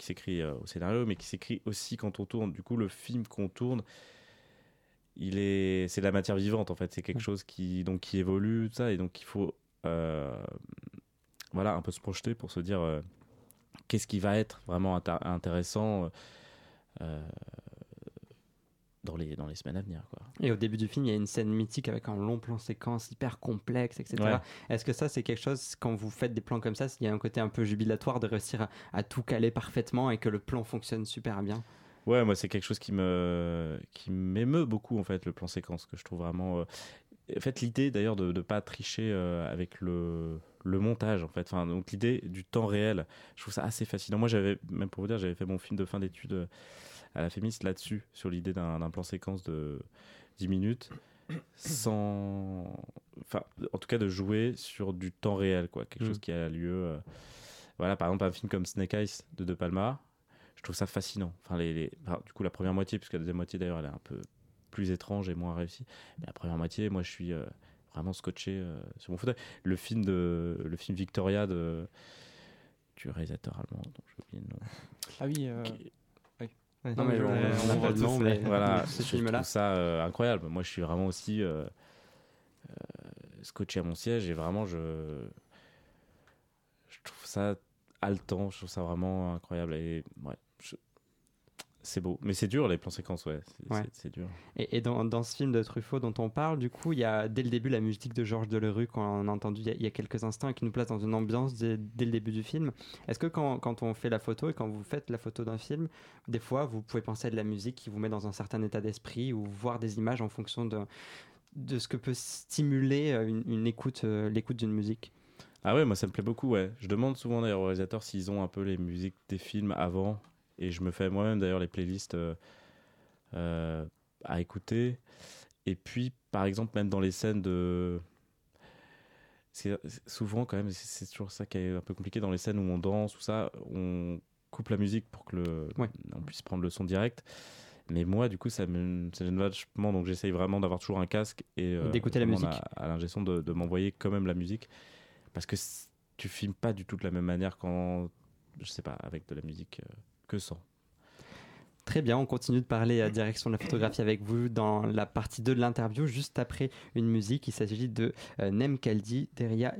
qui s'écrit euh, au scénario, mais qui s'écrit aussi quand on tourne. Du coup, le film qu'on tourne, il est, c'est de la matière vivante en fait. C'est quelque chose qui donc qui évolue, tout ça, et donc il faut euh, voilà un peu se projeter pour se dire euh, qu'est-ce qui va être vraiment intér- intéressant. euh, dans les, dans les semaines à venir. Quoi. Et au début du film, il y a une scène mythique avec un long plan séquence hyper complexe, etc. Ouais. Est-ce que ça, c'est quelque chose, quand vous faites des plans comme ça, il y a un côté un peu jubilatoire de réussir à, à tout caler parfaitement et que le plan fonctionne super bien? Ouais, moi, c'est quelque chose qui me qui m'émeut beaucoup, en fait, le plan séquence, que je trouve vraiment. euh, En fait, l'idée d'ailleurs de ne pas tricher euh, avec le, le montage, en fait. Enfin, donc, l'idée du temps réel, je trouve ça assez fascinant. Moi, j'avais, même pour vous dire, j'avais fait mon film de fin d'études euh, à la Fémis là-dessus, sur l'idée d'un plan séquence de 10 minutes, sans. Enfin, en tout cas, de jouer sur du temps réel, quoi. Quelque Mm. chose qui a lieu. euh, Voilà, par exemple, un film comme Snake Eyes de De Palma, je trouve ça fascinant. Enfin, les, les- enfin, du coup, la première moitié, puisque la deuxième moitié d'ailleurs, elle est un peu plus étrange et moins réussie. Mais la première moitié, moi, je suis euh, vraiment scotché euh, sur mon fauteuil. Le film de, le film Victoria de du réalisateur allemand, dont j'ai oublié le nom. Ah oui. euh, Qui- Non, mais on- on n'a pas le nom, mais voilà, [laughs] ce je film-là. trouve ça euh, incroyable. Moi, je suis vraiment aussi euh, euh, scotché à mon siège et vraiment, je, je trouve ça haletant. Je trouve ça vraiment incroyable et ouais, je- c'est beau. Mais c'est dur les plans séquences, ouais, c'est Ouais. dur. Et, et dans, dans ce film de Truffaut dont on parle, du coup, il y a dès le début la musique de Georges Delerue qu'on a entendu il y a, il y a quelques instants et qui nous place dans une ambiance dès, dès le début du film. Est-ce que quand, quand on fait la photo et quand vous faites la photo d'un film, des fois vous pouvez penser à de la musique qui vous met dans un certain état d'esprit ou voir des images en fonction de, de ce que peut stimuler euh, une, une écoute, euh, l'écoute d'une musique? Ah ouais, moi ça me plaît beaucoup, ouais. Je demande souvent d'ailleurs aux réalisateurs s'ils ont un peu les musiques des films avant. Et je me fais moi-même d'ailleurs les playlists euh, euh, à écouter. Et puis, par exemple, même dans les scènes de. C'est souvent quand même, c'est toujours ça qui est un peu compliqué dans les scènes où on danse ou ça, on coupe la musique pour que le, on puisse prendre le son direct. Mais moi, du coup, ça me, ça gêne vachement, donc j'essaye vraiment d'avoir toujours un casque et euh, D'écouter la musique. À, à l'ingé son de, de m'envoyer quand même la musique, parce que tu filmes pas du tout de la même manière quand, je sais pas, avec de la musique euh, Très bien, on continue de parler à direction de la photographie avec vous dans la partie 2 de l'interview, juste après une musique. Il s'agit de euh, Nem Kaldi Deria.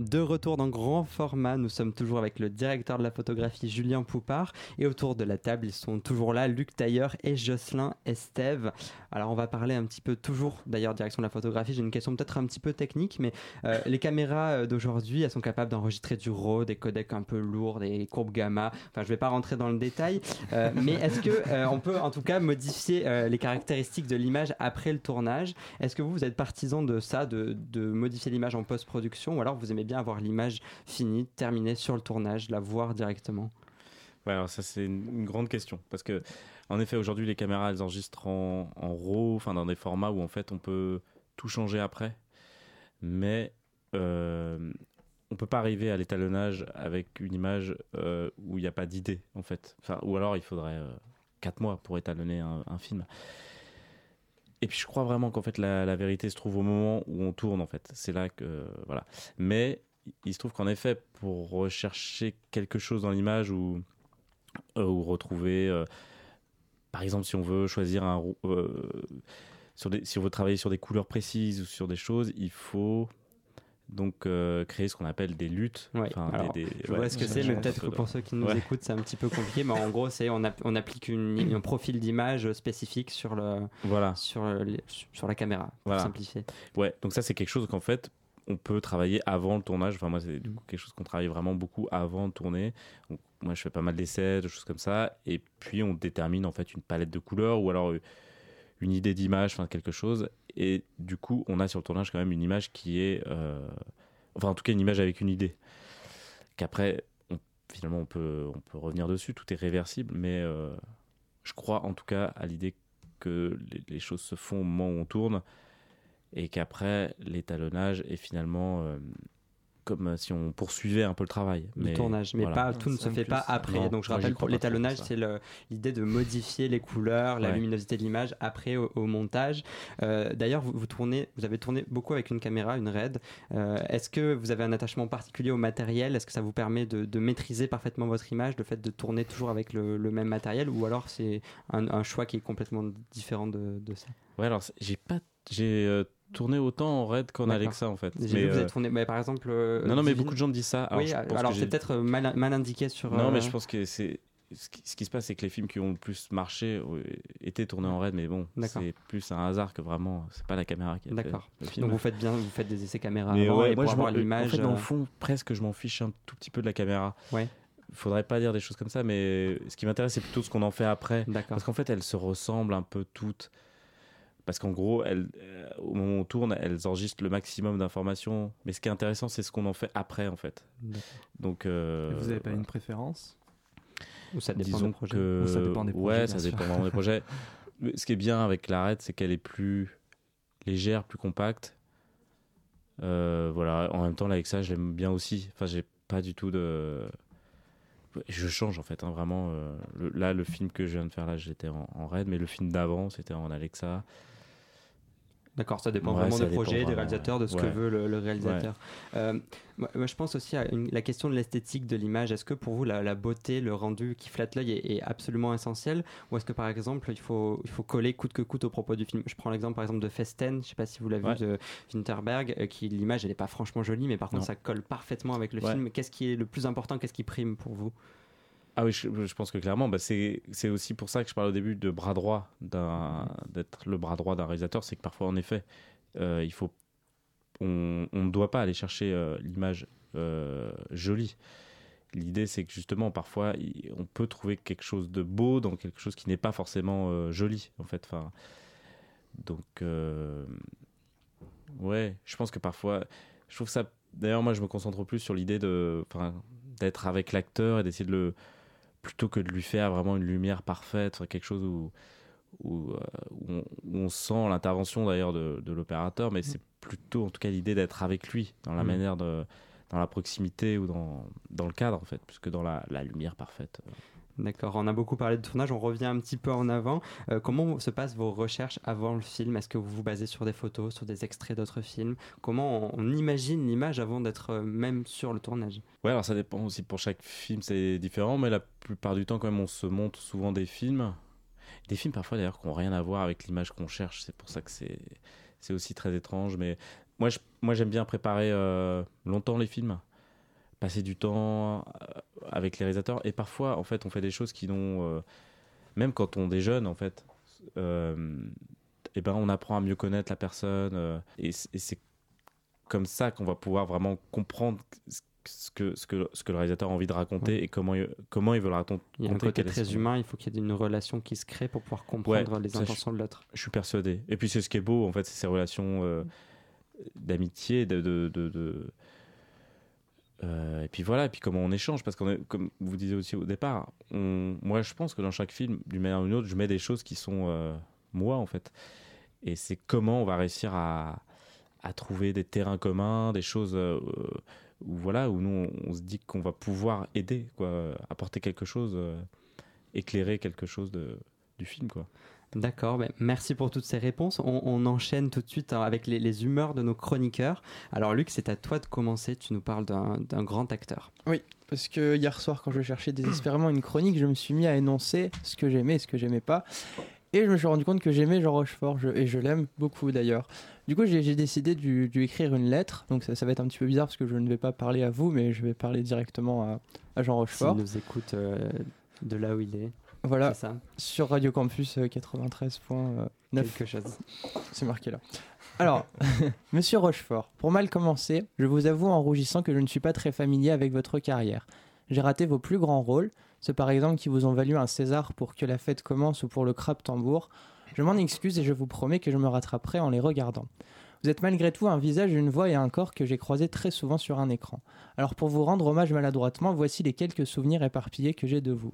De retour dans grand format, nous sommes toujours avec le directeur de la photographie Julien Poupard et autour de la table, ils sont toujours là, Luc Tailleur et Jocelyn Estève. Alors on va parler un petit peu toujours d'ailleurs direction de la photographie, j'ai une question peut-être un petit peu technique, mais euh, les caméras euh, d'aujourd'hui, elles sont capables d'enregistrer du RAW, des codecs un peu lourds, des courbes gamma, enfin je vais pas rentrer dans le détail, euh, mais est-ce que on peut en tout cas modifier les caractéristiques de l'image après le tournage? Est-ce que vous, vous êtes partisan de ça, de, de modifier l'image en post-production, ou alors vous aimez bien avoir l'image finie, terminée sur le tournage, la voir directement? Ouais, alors ça c'est une, grande question parce que en effet aujourd'hui les caméras elles enregistrent en, RAW, enfin dans des formats où en fait on peut tout changer après, mais euh, on peut pas arriver à l'étalonnage avec une image euh, où il n'y a pas d'idée en fait, ou alors il faudrait 4 mois pour étalonner un, film. Et puis je crois vraiment qu'en fait la, vérité se trouve au moment où on tourne en fait. C'est là que voilà. Mais il se trouve qu'en effet pour rechercher quelque chose dans l'image ou euh, ou retrouver euh, par exemple si on veut choisir un euh, sur des, si on veut travailler sur des couleurs précises ou sur des choses, il faut donc euh, créer ce qu'on appelle des luttes. Ouais, alors, des- des- je ouais, vois ce que c'est, mais peut-être que pour ceux qui nous Ouais. écoutent, c'est un petit peu compliqué. Mais en gros, c'est on, app- on applique une, un profil d'image spécifique sur le Voilà. sur le- les- sur la caméra. Pour Voilà. simplifier. Ouais, donc ça c'est quelque chose qu'en fait on peut travailler avant le tournage. Enfin moi c'est Mm. du coup quelque chose qu'on travaille vraiment beaucoup avant de tourner. Donc, moi je fais pas mal d'essais, de choses comme ça, et puis on détermine en fait une palette de couleurs ou alors euh, une idée d'image, enfin quelque chose. Et du coup on a sur le tournage quand même une image qui est, euh, enfin en tout cas une image avec une idée. Qu'après on- finalement on peut on peut revenir dessus, tout est réversible, mais euh, je crois en tout cas à l'idée que les, les choses se font au moment où on tourne et qu'après l'étalonnage est finalement euh, comme euh, si on poursuivait un peu le travail. Le tournage, mais voilà. pas tout ne se fait pas après. Non, Donc je rappelle, pour l'étalonnage, c'est l'idée de modifier les couleurs, la Ouais. luminosité de l'image après au, au montage. Euh, D'ailleurs, vous, vous tournez, vous avez tourné beaucoup avec une caméra, une RED. Euh, Est-ce que vous avez un attachement particulier au matériel? Est-ce que ça vous permet de, de maîtriser parfaitement votre image, le fait de tourner toujours avec le, le même matériel, ou alors c'est un, un choix qui est complètement différent de, de ça? Ouais, alors j'ai pas, j'ai euh, tourné autant en RED qu'en. Alexa en fait. J'ai vu que vous euh, avez tourné, mais par exemple. euh, non, non, mais beaucoup de gens disent ça. Alors, oui, alors c'est j'ai- peut-être mal, mal indiqué sur. Non, euh, mais je pense que c'est ce qui, ce qui se passe, c'est que les films qui ont le plus marché euh, étaient tournés en RED, mais bon, c'est plus un hasard que vraiment, c'est pas la caméra qui a D'accord. Donc vous faites bien, vous faites des essais caméra Mais avant ouais, et moi, pour avoir l'image. En fait, dans euh, le fond, presque, je m'en fiche un tout petit peu de la caméra. Ouais. Faudrait pas dire des choses comme ça, mais ce qui m'intéresse, c'est plutôt ce qu'on en fait après. D'accord. Parce qu'en fait, elles se ressemblent un peu toutes. Parce qu'en gros, elles, euh, au moment où on tourne, elles enregistrent le maximum d'informations. Mais ce qui est intéressant, c'est ce qu'on en fait après, en fait. Donc, euh, vous n'avez pas voilà. une préférence Ou ça dépend Disons des projets. que Ou ça dépend des projets, ouais, ça sûr. dépend vraiment des projets. [laughs] Ce qui est bien avec l'arête, c'est qu'elle est plus légère, plus compacte. Euh, voilà. En même temps, là, avec ça, je l'aime bien aussi. Enfin, j'ai pas du tout de. Je change en fait, hein, vraiment. euh, le- là, le film que je viens de faire là, j'étais en, en RED, mais le film d'avant, c'était en Alexa. D'accord, ça dépend Ouais, vraiment ça des dépend projets, des vraiment, réalisateurs, de ce que veut le, le réalisateur. Euh, moi, moi, je pense aussi à une- la question de l'esthétique de l'image. Est-ce que pour vous, la, la beauté, le rendu qui flatte l'œil est, est absolument essentiel? Ou est-ce que par exemple, il faut, il faut coller coûte que coûte au propos du film? Je prends l'exemple par exemple de Festen, je ne sais pas si vous l'avez vu, de Winterberg, euh, qui l'image, elle n'est pas franchement jolie, mais par contre, Non. ça colle parfaitement avec le film. Qu'est-ce qui est le plus important? Qu'est-ce qui prime pour vous? Ah oui, je, pense que clairement, bah, c'est aussi pour ça que je parle au début de bras droit, d'être le bras droit d'un réalisateur, c'est que parfois, en effet, euh, il faut, on, ne doit pas aller chercher euh, l'image euh, jolie. L'idée, c'est que justement, parfois, on peut trouver quelque chose de beau dans quelque chose qui n'est pas forcément joli, en fait. Donc, ouais, je pense que parfois, je trouve ça. D'ailleurs, moi, je me concentre plus sur l'idée de, d'être avec l'acteur et d'essayer de le, plutôt que de lui faire vraiment une lumière parfaite, quelque chose où, où, euh, où on, où on sent l'intervention d'ailleurs de, de l'opérateur, mais c'est plutôt en tout cas l'idée d'être avec lui dans la Mm. manière de, dans la proximité ou dans, dans le cadre en fait, plus que dans la, la lumière parfaite. D'accord, on a beaucoup parlé de tournage, on revient un petit peu en avant. Euh, comment se passent vos recherches avant le film? Est-ce que vous vous basez sur des photos, sur des extraits d'autres films? Comment on, imagine l'image avant d'être euh, même sur le tournage? Ouais, alors ça dépend aussi pour chaque film, c'est différent, mais la plupart du temps, quand même, on se montre souvent des films. Des films parfois d'ailleurs qui n'ont rien à voir avec l'image qu'on cherche, c'est pour ça que c'est aussi très étrange. Mais moi, je- moi j'aime bien préparer euh, longtemps les films, passer du temps euh, avec les réalisateurs. Et parfois, en fait, on fait des choses qui n'ont. euh, même quand on est jeune, en fait, euh, eh ben, on apprend à mieux connaître la personne. et c'est comme ça qu'on va pouvoir vraiment comprendre ce que, ce que, ce que le réalisateur a envie de raconter Ouais. et comment il, comment il veut le raconter. Il y a un côté très son- humain, il faut qu'il y ait une relation qui se crée pour pouvoir comprendre Ouais, les ça, je- intentions de l'autre. Je suis persuadé. Et puis c'est ce qui est beau, en fait, c'est ces relations euh, d'amitié, de... de, de- de- Euh, et puis voilà, et puis comment on échange, parce est, comme vous disiez aussi au départ, moi je pense que dans chaque film, d'une manière ou d'une autre, je mets des choses qui sont euh, moi en fait. Et c'est comment on va réussir à, trouver des terrains communs, des choses euh, où voilà, où nous on, on se dit qu'on va pouvoir aider, quoi, apporter quelque chose, éclairer quelque chose de, du film, quoi. D'accord, ben, merci pour toutes ces réponses. On, on enchaîne tout de suite hein, avec les, les humeurs de nos chroniqueurs. Alors Luc, c'est à toi de commencer, tu nous parles d'un grand acteur. Oui, parce que hier soir, quand je cherchais désespérément une chronique, je me suis mis à énoncer ce que j'aimais et ce que j'aimais pas. Et je me suis rendu compte que j'aimais Jean Rochefort, je- et je l'aime beaucoup d'ailleurs. Du coup, j'ai décidé de lui écrire une lettre. Donc ça, ça va être un petit peu bizarre parce que je ne vais pas parler à vous, mais je vais parler directement à, à Jean S'il Rochefort. nous écoute euh, de là où il est. Voilà, ça sur Radio Campus euh, 93.9. Quelque chose. [laughs] C'est marqué là. Alors, [laughs] monsieur Rochefort, pour mal commencer, je vous avoue en rougissant que je ne suis pas très familier avec votre carrière. J'ai raté vos plus grands rôles, ceux par exemple qui vous ont valu un César pour que la fête commence ou pour le crabe tambour. Je m'en excuse et je vous promets que je me rattraperai en les regardant. Vous êtes malgré tout un visage, une voix et un corps que j'ai croisé très souvent sur un écran. Alors pour vous rendre hommage maladroitement, voici les quelques souvenirs éparpillés que j'ai de vous.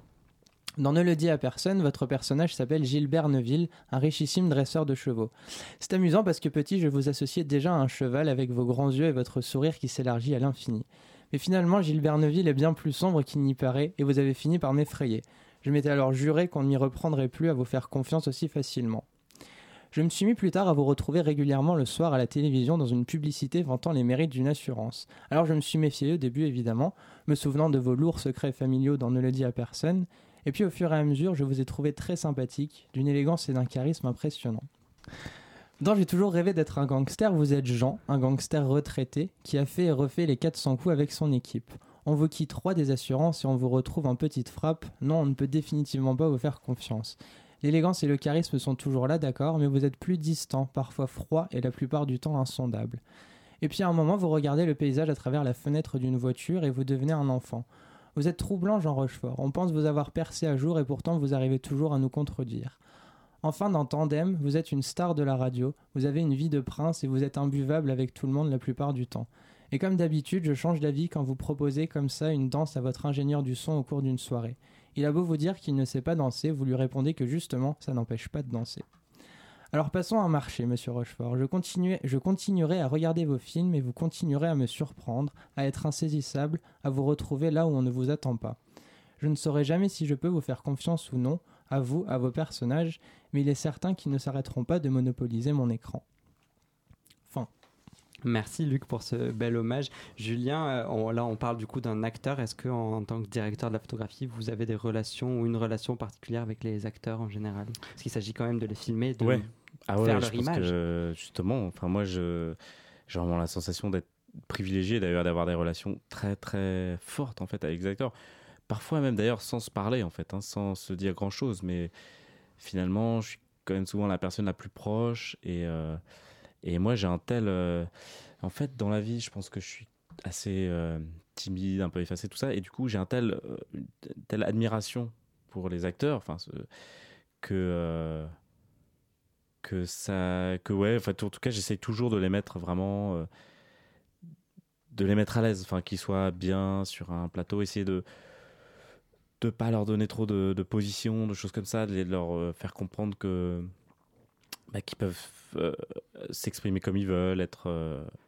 Dans Ne le dis à personne, votre personnage s'appelle Gilbert Neuville, un richissime dresseur de chevaux. C'est amusant parce que petit, je vous associais déjà à un cheval avec vos grands yeux et votre sourire qui s'élargit à l'infini. Mais finalement, Gilbert Neuville est bien plus sombre qu'il n'y paraît et vous avez fini par m'effrayer. Je m'étais alors juré qu'on ne m'y reprendrait plus à vous faire confiance aussi facilement. Je me suis mis plus tard à vous retrouver régulièrement le soir à la télévision dans une publicité vantant les mérites d'une assurance. Alors je me suis méfié au début évidemment, me souvenant de vos lourds secrets familiaux dans Ne le dis à personne, et puis au fur et à mesure je vous ai trouvé très sympathique, d'une élégance et d'un charisme impressionnant. Dans J'ai toujours rêvé d'être un gangster, vous êtes Jean, un gangster retraité, qui a fait et refait les 400 coups avec son équipe. On vous quitte trois des assurances et on vous retrouve en petite frappe. Non, on ne peut définitivement pas vous faire confiance. L'élégance et le charisme sont toujours là, d'accord, mais vous êtes plus distant, parfois froid et la plupart du temps insondable. Et puis à un moment, vous regardez le paysage à travers la fenêtre d'une voiture et vous devenez un enfant. Vous êtes troublant, Jean Rochefort. On pense vous avoir percé à jour et pourtant vous arrivez toujours à nous contredire. Enfin, dans Tandem, vous êtes une star de la radio, vous avez une vie de prince et vous êtes imbuvable avec tout le monde la plupart du temps. Et comme d'habitude, je change d'avis quand vous proposez comme ça une danse à votre ingénieur du son au cours d'une soirée. Il a beau vous dire qu'il ne sait pas danser, vous lui répondez que justement, ça n'empêche pas de danser. Alors passons à un marché, monsieur Rochefort. Je, continuais- je continuerai à regarder vos films et vous continuerez à me surprendre, à être insaisissable, à vous retrouver là où on ne vous attend pas. Je ne saurai jamais si je peux vous faire confiance ou non, à vous, à vos personnages, mais il est certain qu'ils ne s'arrêteront pas de monopoliser mon écran. Fin. Merci Luc pour ce bel hommage. Julien, euh, on- là on parle du coup d'un acteur. Est-ce que en, en tant que directeur de la photographie, vous avez des relations ou une relation particulière avec les acteurs en général? Parce qu'il s'agit quand même de les filmer, de Ouais. Ah ouais, faire je leur pense image. que justement, enfin moi, je j'ai vraiment la sensation d'être privilégié d'ailleurs d'avoir des relations très très fortes en fait avec les acteurs. Parfois même d'ailleurs sans se parler en fait, hein, sans se dire grand chose, mais finalement, je suis quand même souvent la personne la plus proche et euh, et moi j'ai un tel, euh, en fait dans la vie, je pense que je suis assez euh, timide, un peu effacé tout ça, et du coup j'ai un tel une telle admiration pour les acteurs, enfin que que ça que ouais enfin en tout cas j'essaye toujours de les mettre vraiment euh, de les mettre à l'aise. Enfin qu'ils soient bien sur un plateau essayer de de pas leur donner trop de, de positions de choses comme ça de leur euh, faire comprendre que bah, qu'ils peuvent euh, s'exprimer comme ils veulent être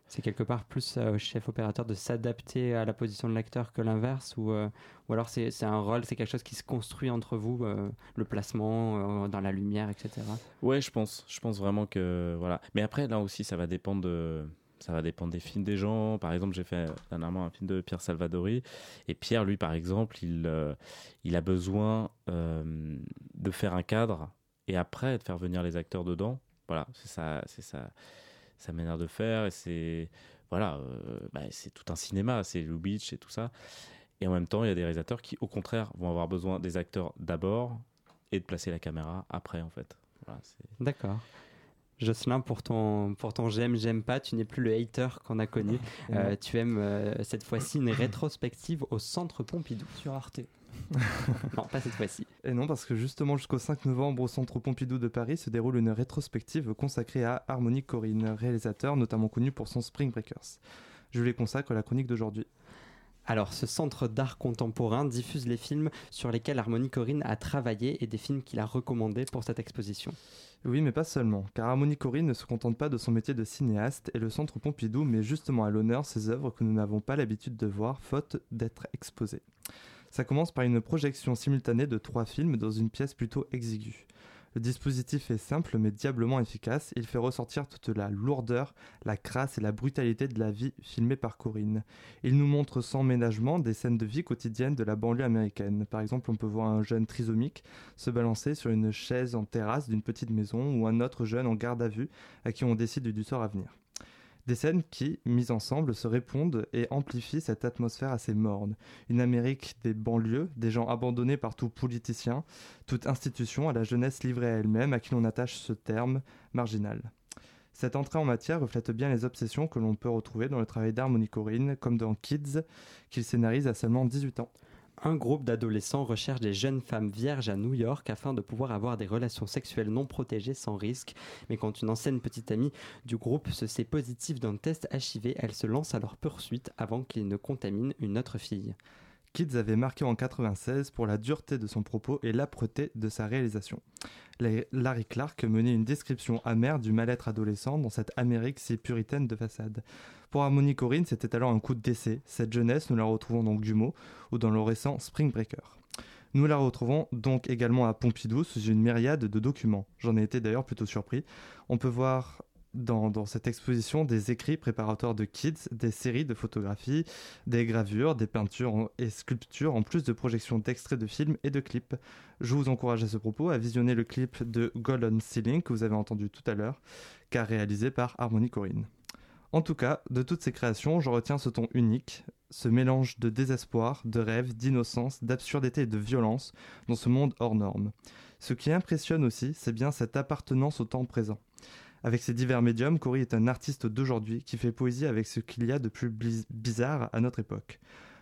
C'est quelque part plus euh, au chef opérateur de s'adapter à la position de l'acteur que l'inverse ou, euh, ou alors c'est un rôle, c'est quelque chose qui se construit entre vous, euh, le placement dans la lumière, etc. Ouais, je pense. Je pense vraiment que voilà. Mais après, là aussi, ça va dépendre ça va dépendre des films des gens. Par exemple, j'ai fait dernièrement un film de Pierre Salvadori et Pierre, lui, par exemple, il, il a besoin de faire un cadre et après de faire venir les acteurs dedans. Voilà, c'est ça, c'est ça. Sa manière de faire. Et c'est voilà, euh, bah, c'est tout un cinéma, c'est Lou Beach et tout ça. Et en même temps, il y a des réalisateurs qui, au contraire, vont avoir besoin des acteurs d'abord et de placer la caméra après, en fait. D'accord. Jocelyn, pour ton, pour ton j'aime, j'aime pas, tu n'es plus le hater qu'on a connu. [laughs] Euh, tu aimes euh, cette fois-ci une rétrospective au Centre Pompidou. Sur Arte. [laughs] non, pas cette fois-ci. Et non, parce que justement jusqu'au 5 novembre au Centre Pompidou de Paris se déroule une rétrospective consacrée à Harmony Corinne, réalisateur notamment connu pour son Spring Breakers. Je lui consacre la chronique d'aujourd'hui. Alors, ce centre d'art contemporain diffuse les films sur lesquels Harmony Corinne a travaillé et des films qu'il a recommandés pour cette exposition. Oui, mais pas seulement, car Harmony Corinne ne se contente pas de son métier de cinéaste et le Centre Pompidou met justement à l'honneur ses œuvres que nous n'avons pas l'habitude de voir, faute d'être exposées. Ça commence par une projection simultanée de trois films dans une pièce plutôt exiguë. Le dispositif est simple mais diablement efficace. Il fait ressortir toute la lourdeur, la crasse et la brutalité de la vie filmée par Corinne. Il nous montre sans ménagement des scènes de vie quotidienne de la banlieue américaine. Par exemple, on peut voir un jeune trisomique se balancer sur une chaise en terrasse d'une petite maison ou un autre jeune en garde à vue à qui on décide du sort à venir. Des scènes qui, mises ensemble, se répondent et amplifient cette atmosphère assez morne. Une Amérique des banlieues, des gens abandonnés par tout politicien, toute institution, à la jeunesse livrée à elle-même, à qui l'on attache ce terme marginal. Cette entrée en matière reflète bien les obsessions que l'on peut retrouver dans le travail d'Harmony Corinne, comme dans Kids, qu'il scénarise à seulement 18 ans. Un groupe d'adolescents recherche des jeunes femmes vierges à New York afin de pouvoir avoir des relations sexuelles non protégées sans risque. Mais quand une ancienne petite amie du groupe se sait positive d'un test HIV, elle se lance à leur poursuite avant qu'ils ne contaminent une autre fille. Kids avait marqué en 96 pour la dureté de son propos et l'âpreté de sa réalisation. La- Larry Clark menait une description amère du mal-être adolescent dans cette Amérique si puritaine de façade. Pour Harmony Corinne, c'était alors un coup de décès. Cette jeunesse, nous la retrouvons dans Gumeau ou dans le récent Spring Breaker. Nous la retrouvons donc également à Pompidou sous une myriade de documents. J'en ai été d'ailleurs plutôt surpris. On peut voir dans, cette exposition des écrits préparatoires de kids, des séries de photographies, des gravures, des peintures et sculptures, en plus de projections d'extraits de films et de clips. Je vous encourage à ce propos à visionner le clip de Golden Ceiling que vous avez entendu tout à l'heure, car réalisé par Harmony Corinne. En tout cas, de toutes ces créations, je retiens ce ton unique, ce mélange de désespoir, de rêve, d'innocence, d'absurdité et de violence dans ce monde hors norme. Ce qui impressionne aussi, c'est bien cette appartenance au temps présent. Avec ses divers médiums, Cory est un artiste d'aujourd'hui qui fait poésie avec ce qu'il y a de plus bizarre à notre époque.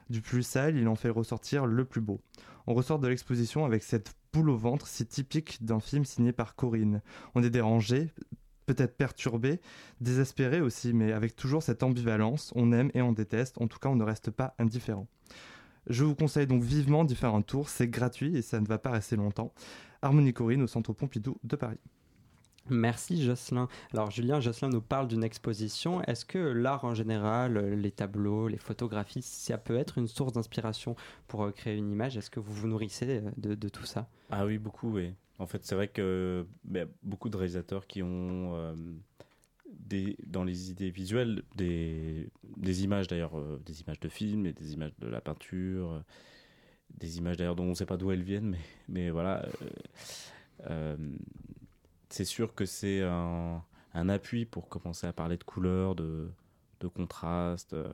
Du plus sale, il en fait ressortir le plus beau. On ressort de l'exposition avec cette boule au ventre si typique d'un film signé par Corinne. On est dérangé, peut-être perturbé, désespéré aussi, mais avec toujours cette ambivalence, on aime et on déteste, en tout cas on ne reste pas indifférent. Je vous conseille donc vivement d'y faire un tour, c'est gratuit et ça ne va pas rester longtemps. Harmonie Corinne au Centre Pompidou de Paris. Merci Jocelyn. Alors Julien, Jocelyn nous parle d'une exposition. Est-ce que l'art en général, les tableaux, les photographies, ça peut être une source d'inspiration pour euh, créer une image? Est-ce que vous vous nourrissez euh, de, tout ça? Ah oui, beaucoup, oui. En fait, c'est vrai que ben, beaucoup de réalisateurs qui ont euh, des, dans les idées visuelles des, des images d'ailleurs, des images de films et des images de la peinture, des images d'ailleurs dont on ne sait pas d'où elles viennent, mais, mais voilà. C'est sûr que c'est un, un appui pour commencer à parler de couleurs, de, de contraste. euh,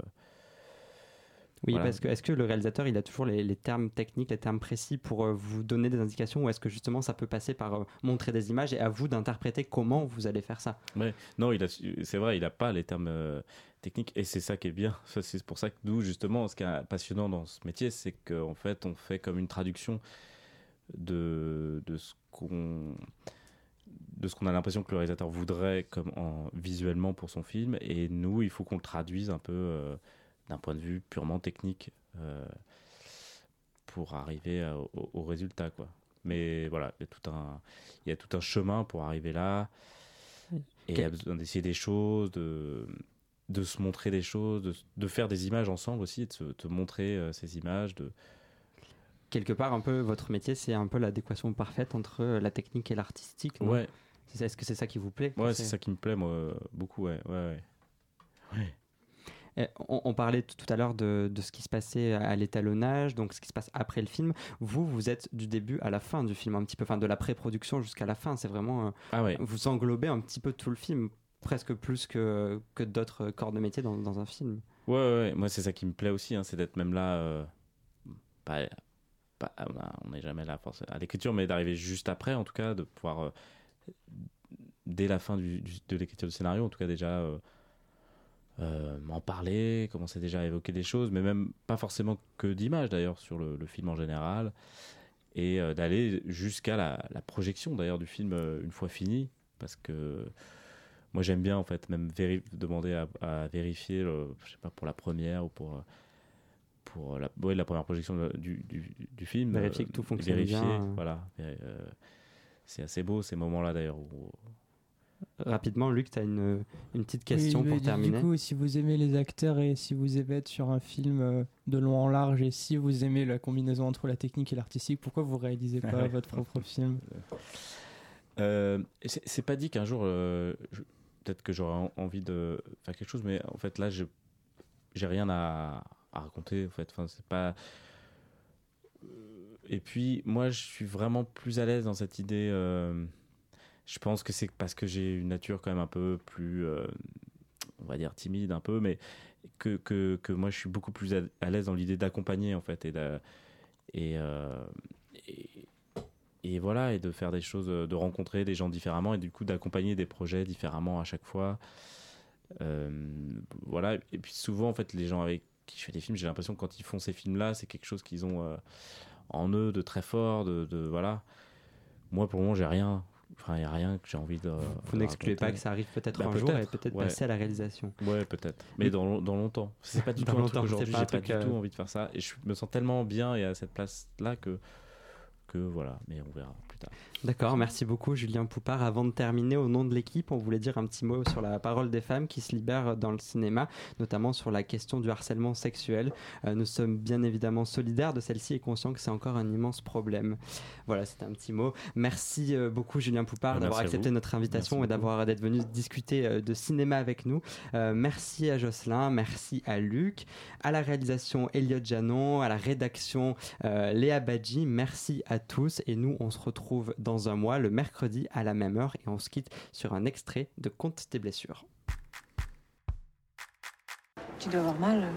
Oui, Voilà. parce que est-ce que le réalisateur, il a toujours les, les termes techniques, les termes précis pour euh, vous donner des indications ou est-ce que justement ça peut passer par euh, montrer des images et à vous d'interpréter comment vous allez faire ça? Ouais, non, il a, su- c'est vrai, il n'a pas les termes euh, techniques et c'est ça qui est bien. C'est pour ça que nous, justement, ce qui est passionnant dans ce métier, c'est qu'en fait, on fait comme une traduction de, de ce qu'on de ce qu'on a l'impression que le réalisateur voudrait comme en, visuellement pour son film et nous il faut qu'on le traduise un peu euh, d'un point de vue purement technique euh, pour arriver à- au, au résultat quoi mais voilà il y a tout un il y a tout un chemin pour arriver là et il y a besoin d'essayer des choses, de, de se montrer des choses, de, de faire des images ensemble aussi, de se de montrer euh, ces images. De... Quelque part, un peu, votre métier, c'est un peu l'adéquation parfaite entre euh, la technique et l'artistique. Ouais, Est-ce que c'est ça qui vous plaît ouais c'est ça qui me plaît, moi, beaucoup. Ouais, ouais, ouais. On, on parlait tout à l'heure de, de ce qui se passait à l'étalonnage, donc ce qui se passe après le film. Vous, vous êtes du début à la fin du film, un petit peu, enfin de la pré-production jusqu'à la fin. C'est vraiment, euh, Ah ouais. vous englobez un petit peu tout le film presque plus que, que d'autres corps de métier dans, dans un film. Ouais, ouais, ouais. moi c'est ça qui me plaît aussi, hein, c'est d'être même là, euh, pas, pas- on n'est jamais là forcément à l'écriture, mais d'arriver juste après, en tout cas, de pouvoir, euh, dès la fin du- du- de l'écriture du scénario, en tout cas déjà, euh, euh, en parler, commencer déjà à évoquer des choses, mais même pas forcément que d'images d'ailleurs sur le, le film en général, et euh, d'aller jusqu'à la, la projection d'ailleurs du film euh, une fois fini, parce que moi j'aime bien en fait même demander à, à vérifier, le- je sais pas pour la première ou pour pour la, ouais, la première projection du, du, du film, Vérifier que tout fonctionne vérifier, bien, voilà. C'est assez beau ces moments-là d'ailleurs où Rapidement, Luc, tu as une, une petite question Oui, pour du- terminer. Du coup, si vous aimez les acteurs et si vous aimez être sur un film euh, de long en large et si vous aimez la combinaison entre la technique et l'artistique, pourquoi vous réalisez pas Ouais. [laughs] votre propre film? Euh, c'est pas dit qu'un jour, euh, peut-être que j'aurais en- envie de faire quelque chose, mais en fait là, je j'ai rien à, à raconter. En fait, enfin, c'est pas. Et puis moi, je suis vraiment plus à l'aise dans cette idée. euh, je pense que c'est parce que j'ai une nature quand même un peu plus, euh, on va dire timide un peu, mais que, que, que moi je suis beaucoup plus à, l'aise dans l'idée d'accompagner en fait et de, euh, et, et voilà et de faire des choses, de rencontrer des gens différemment et du coup d'accompagner des projets différemment à chaque fois. Voilà et puis souvent en fait les gens avec qui je fais des films, j'ai l'impression que quand ils font ces films-là, c'est quelque chose qu'ils ont en eux de très fort, de, de- voilà. Moi pour le moment j'ai rien. Enfin, il n'y a rien que j'ai envie de. Vous n'excluez pas que ça arrive peut-être Bah, un jour et peut-être, ouais. passer à la réalisation. Ouais, peut-être. Mais dans, dans longtemps. [laughs] C'est pas du tout longtemps, aujourd'hui. J'ai pas du euh, tout envie de faire ça. Et je me sens tellement bien et à cette place-là que, que voilà. Mais on verra plus tard. D'accord, merci beaucoup Julien Poupard. Avant de terminer, au nom de l'équipe, on voulait dire un petit mot sur la parole des femmes qui se libèrent dans le cinéma, notamment sur la question du harcèlement sexuel. Euh, nous sommes bien évidemment solidaires de celle-ci et conscients que c'est encore un immense problème. Voilà, c'était un petit mot. Merci euh, beaucoup Julien Poupard d'avoir accepté notre invitation Merci et d'avoir d'être venu discuter euh, de cinéma avec nous. Euh, merci à Jocelyn, merci à Luc, à la réalisation Elliot Janon, à la rédaction euh, Léa Badji. Merci à tous et nous on se retrouve dans un mois le mercredi à la même heure et on se quitte sur un extrait de Compte tes blessures. Tu dois avoir mal. euh.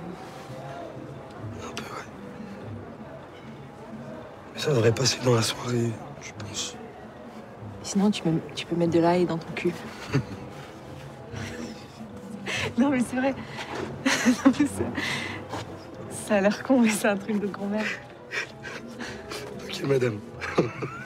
Mais ça devrait passer dans la soirée, je pense. Sinon, tu, me- tu peux mettre de l'ail dans ton cul. [laughs] non, mais c'est vrai. [laughs] Non, mais ça, ça a l'air con, mais c'est un truc de grand-mère. Ok, madame. [laughs]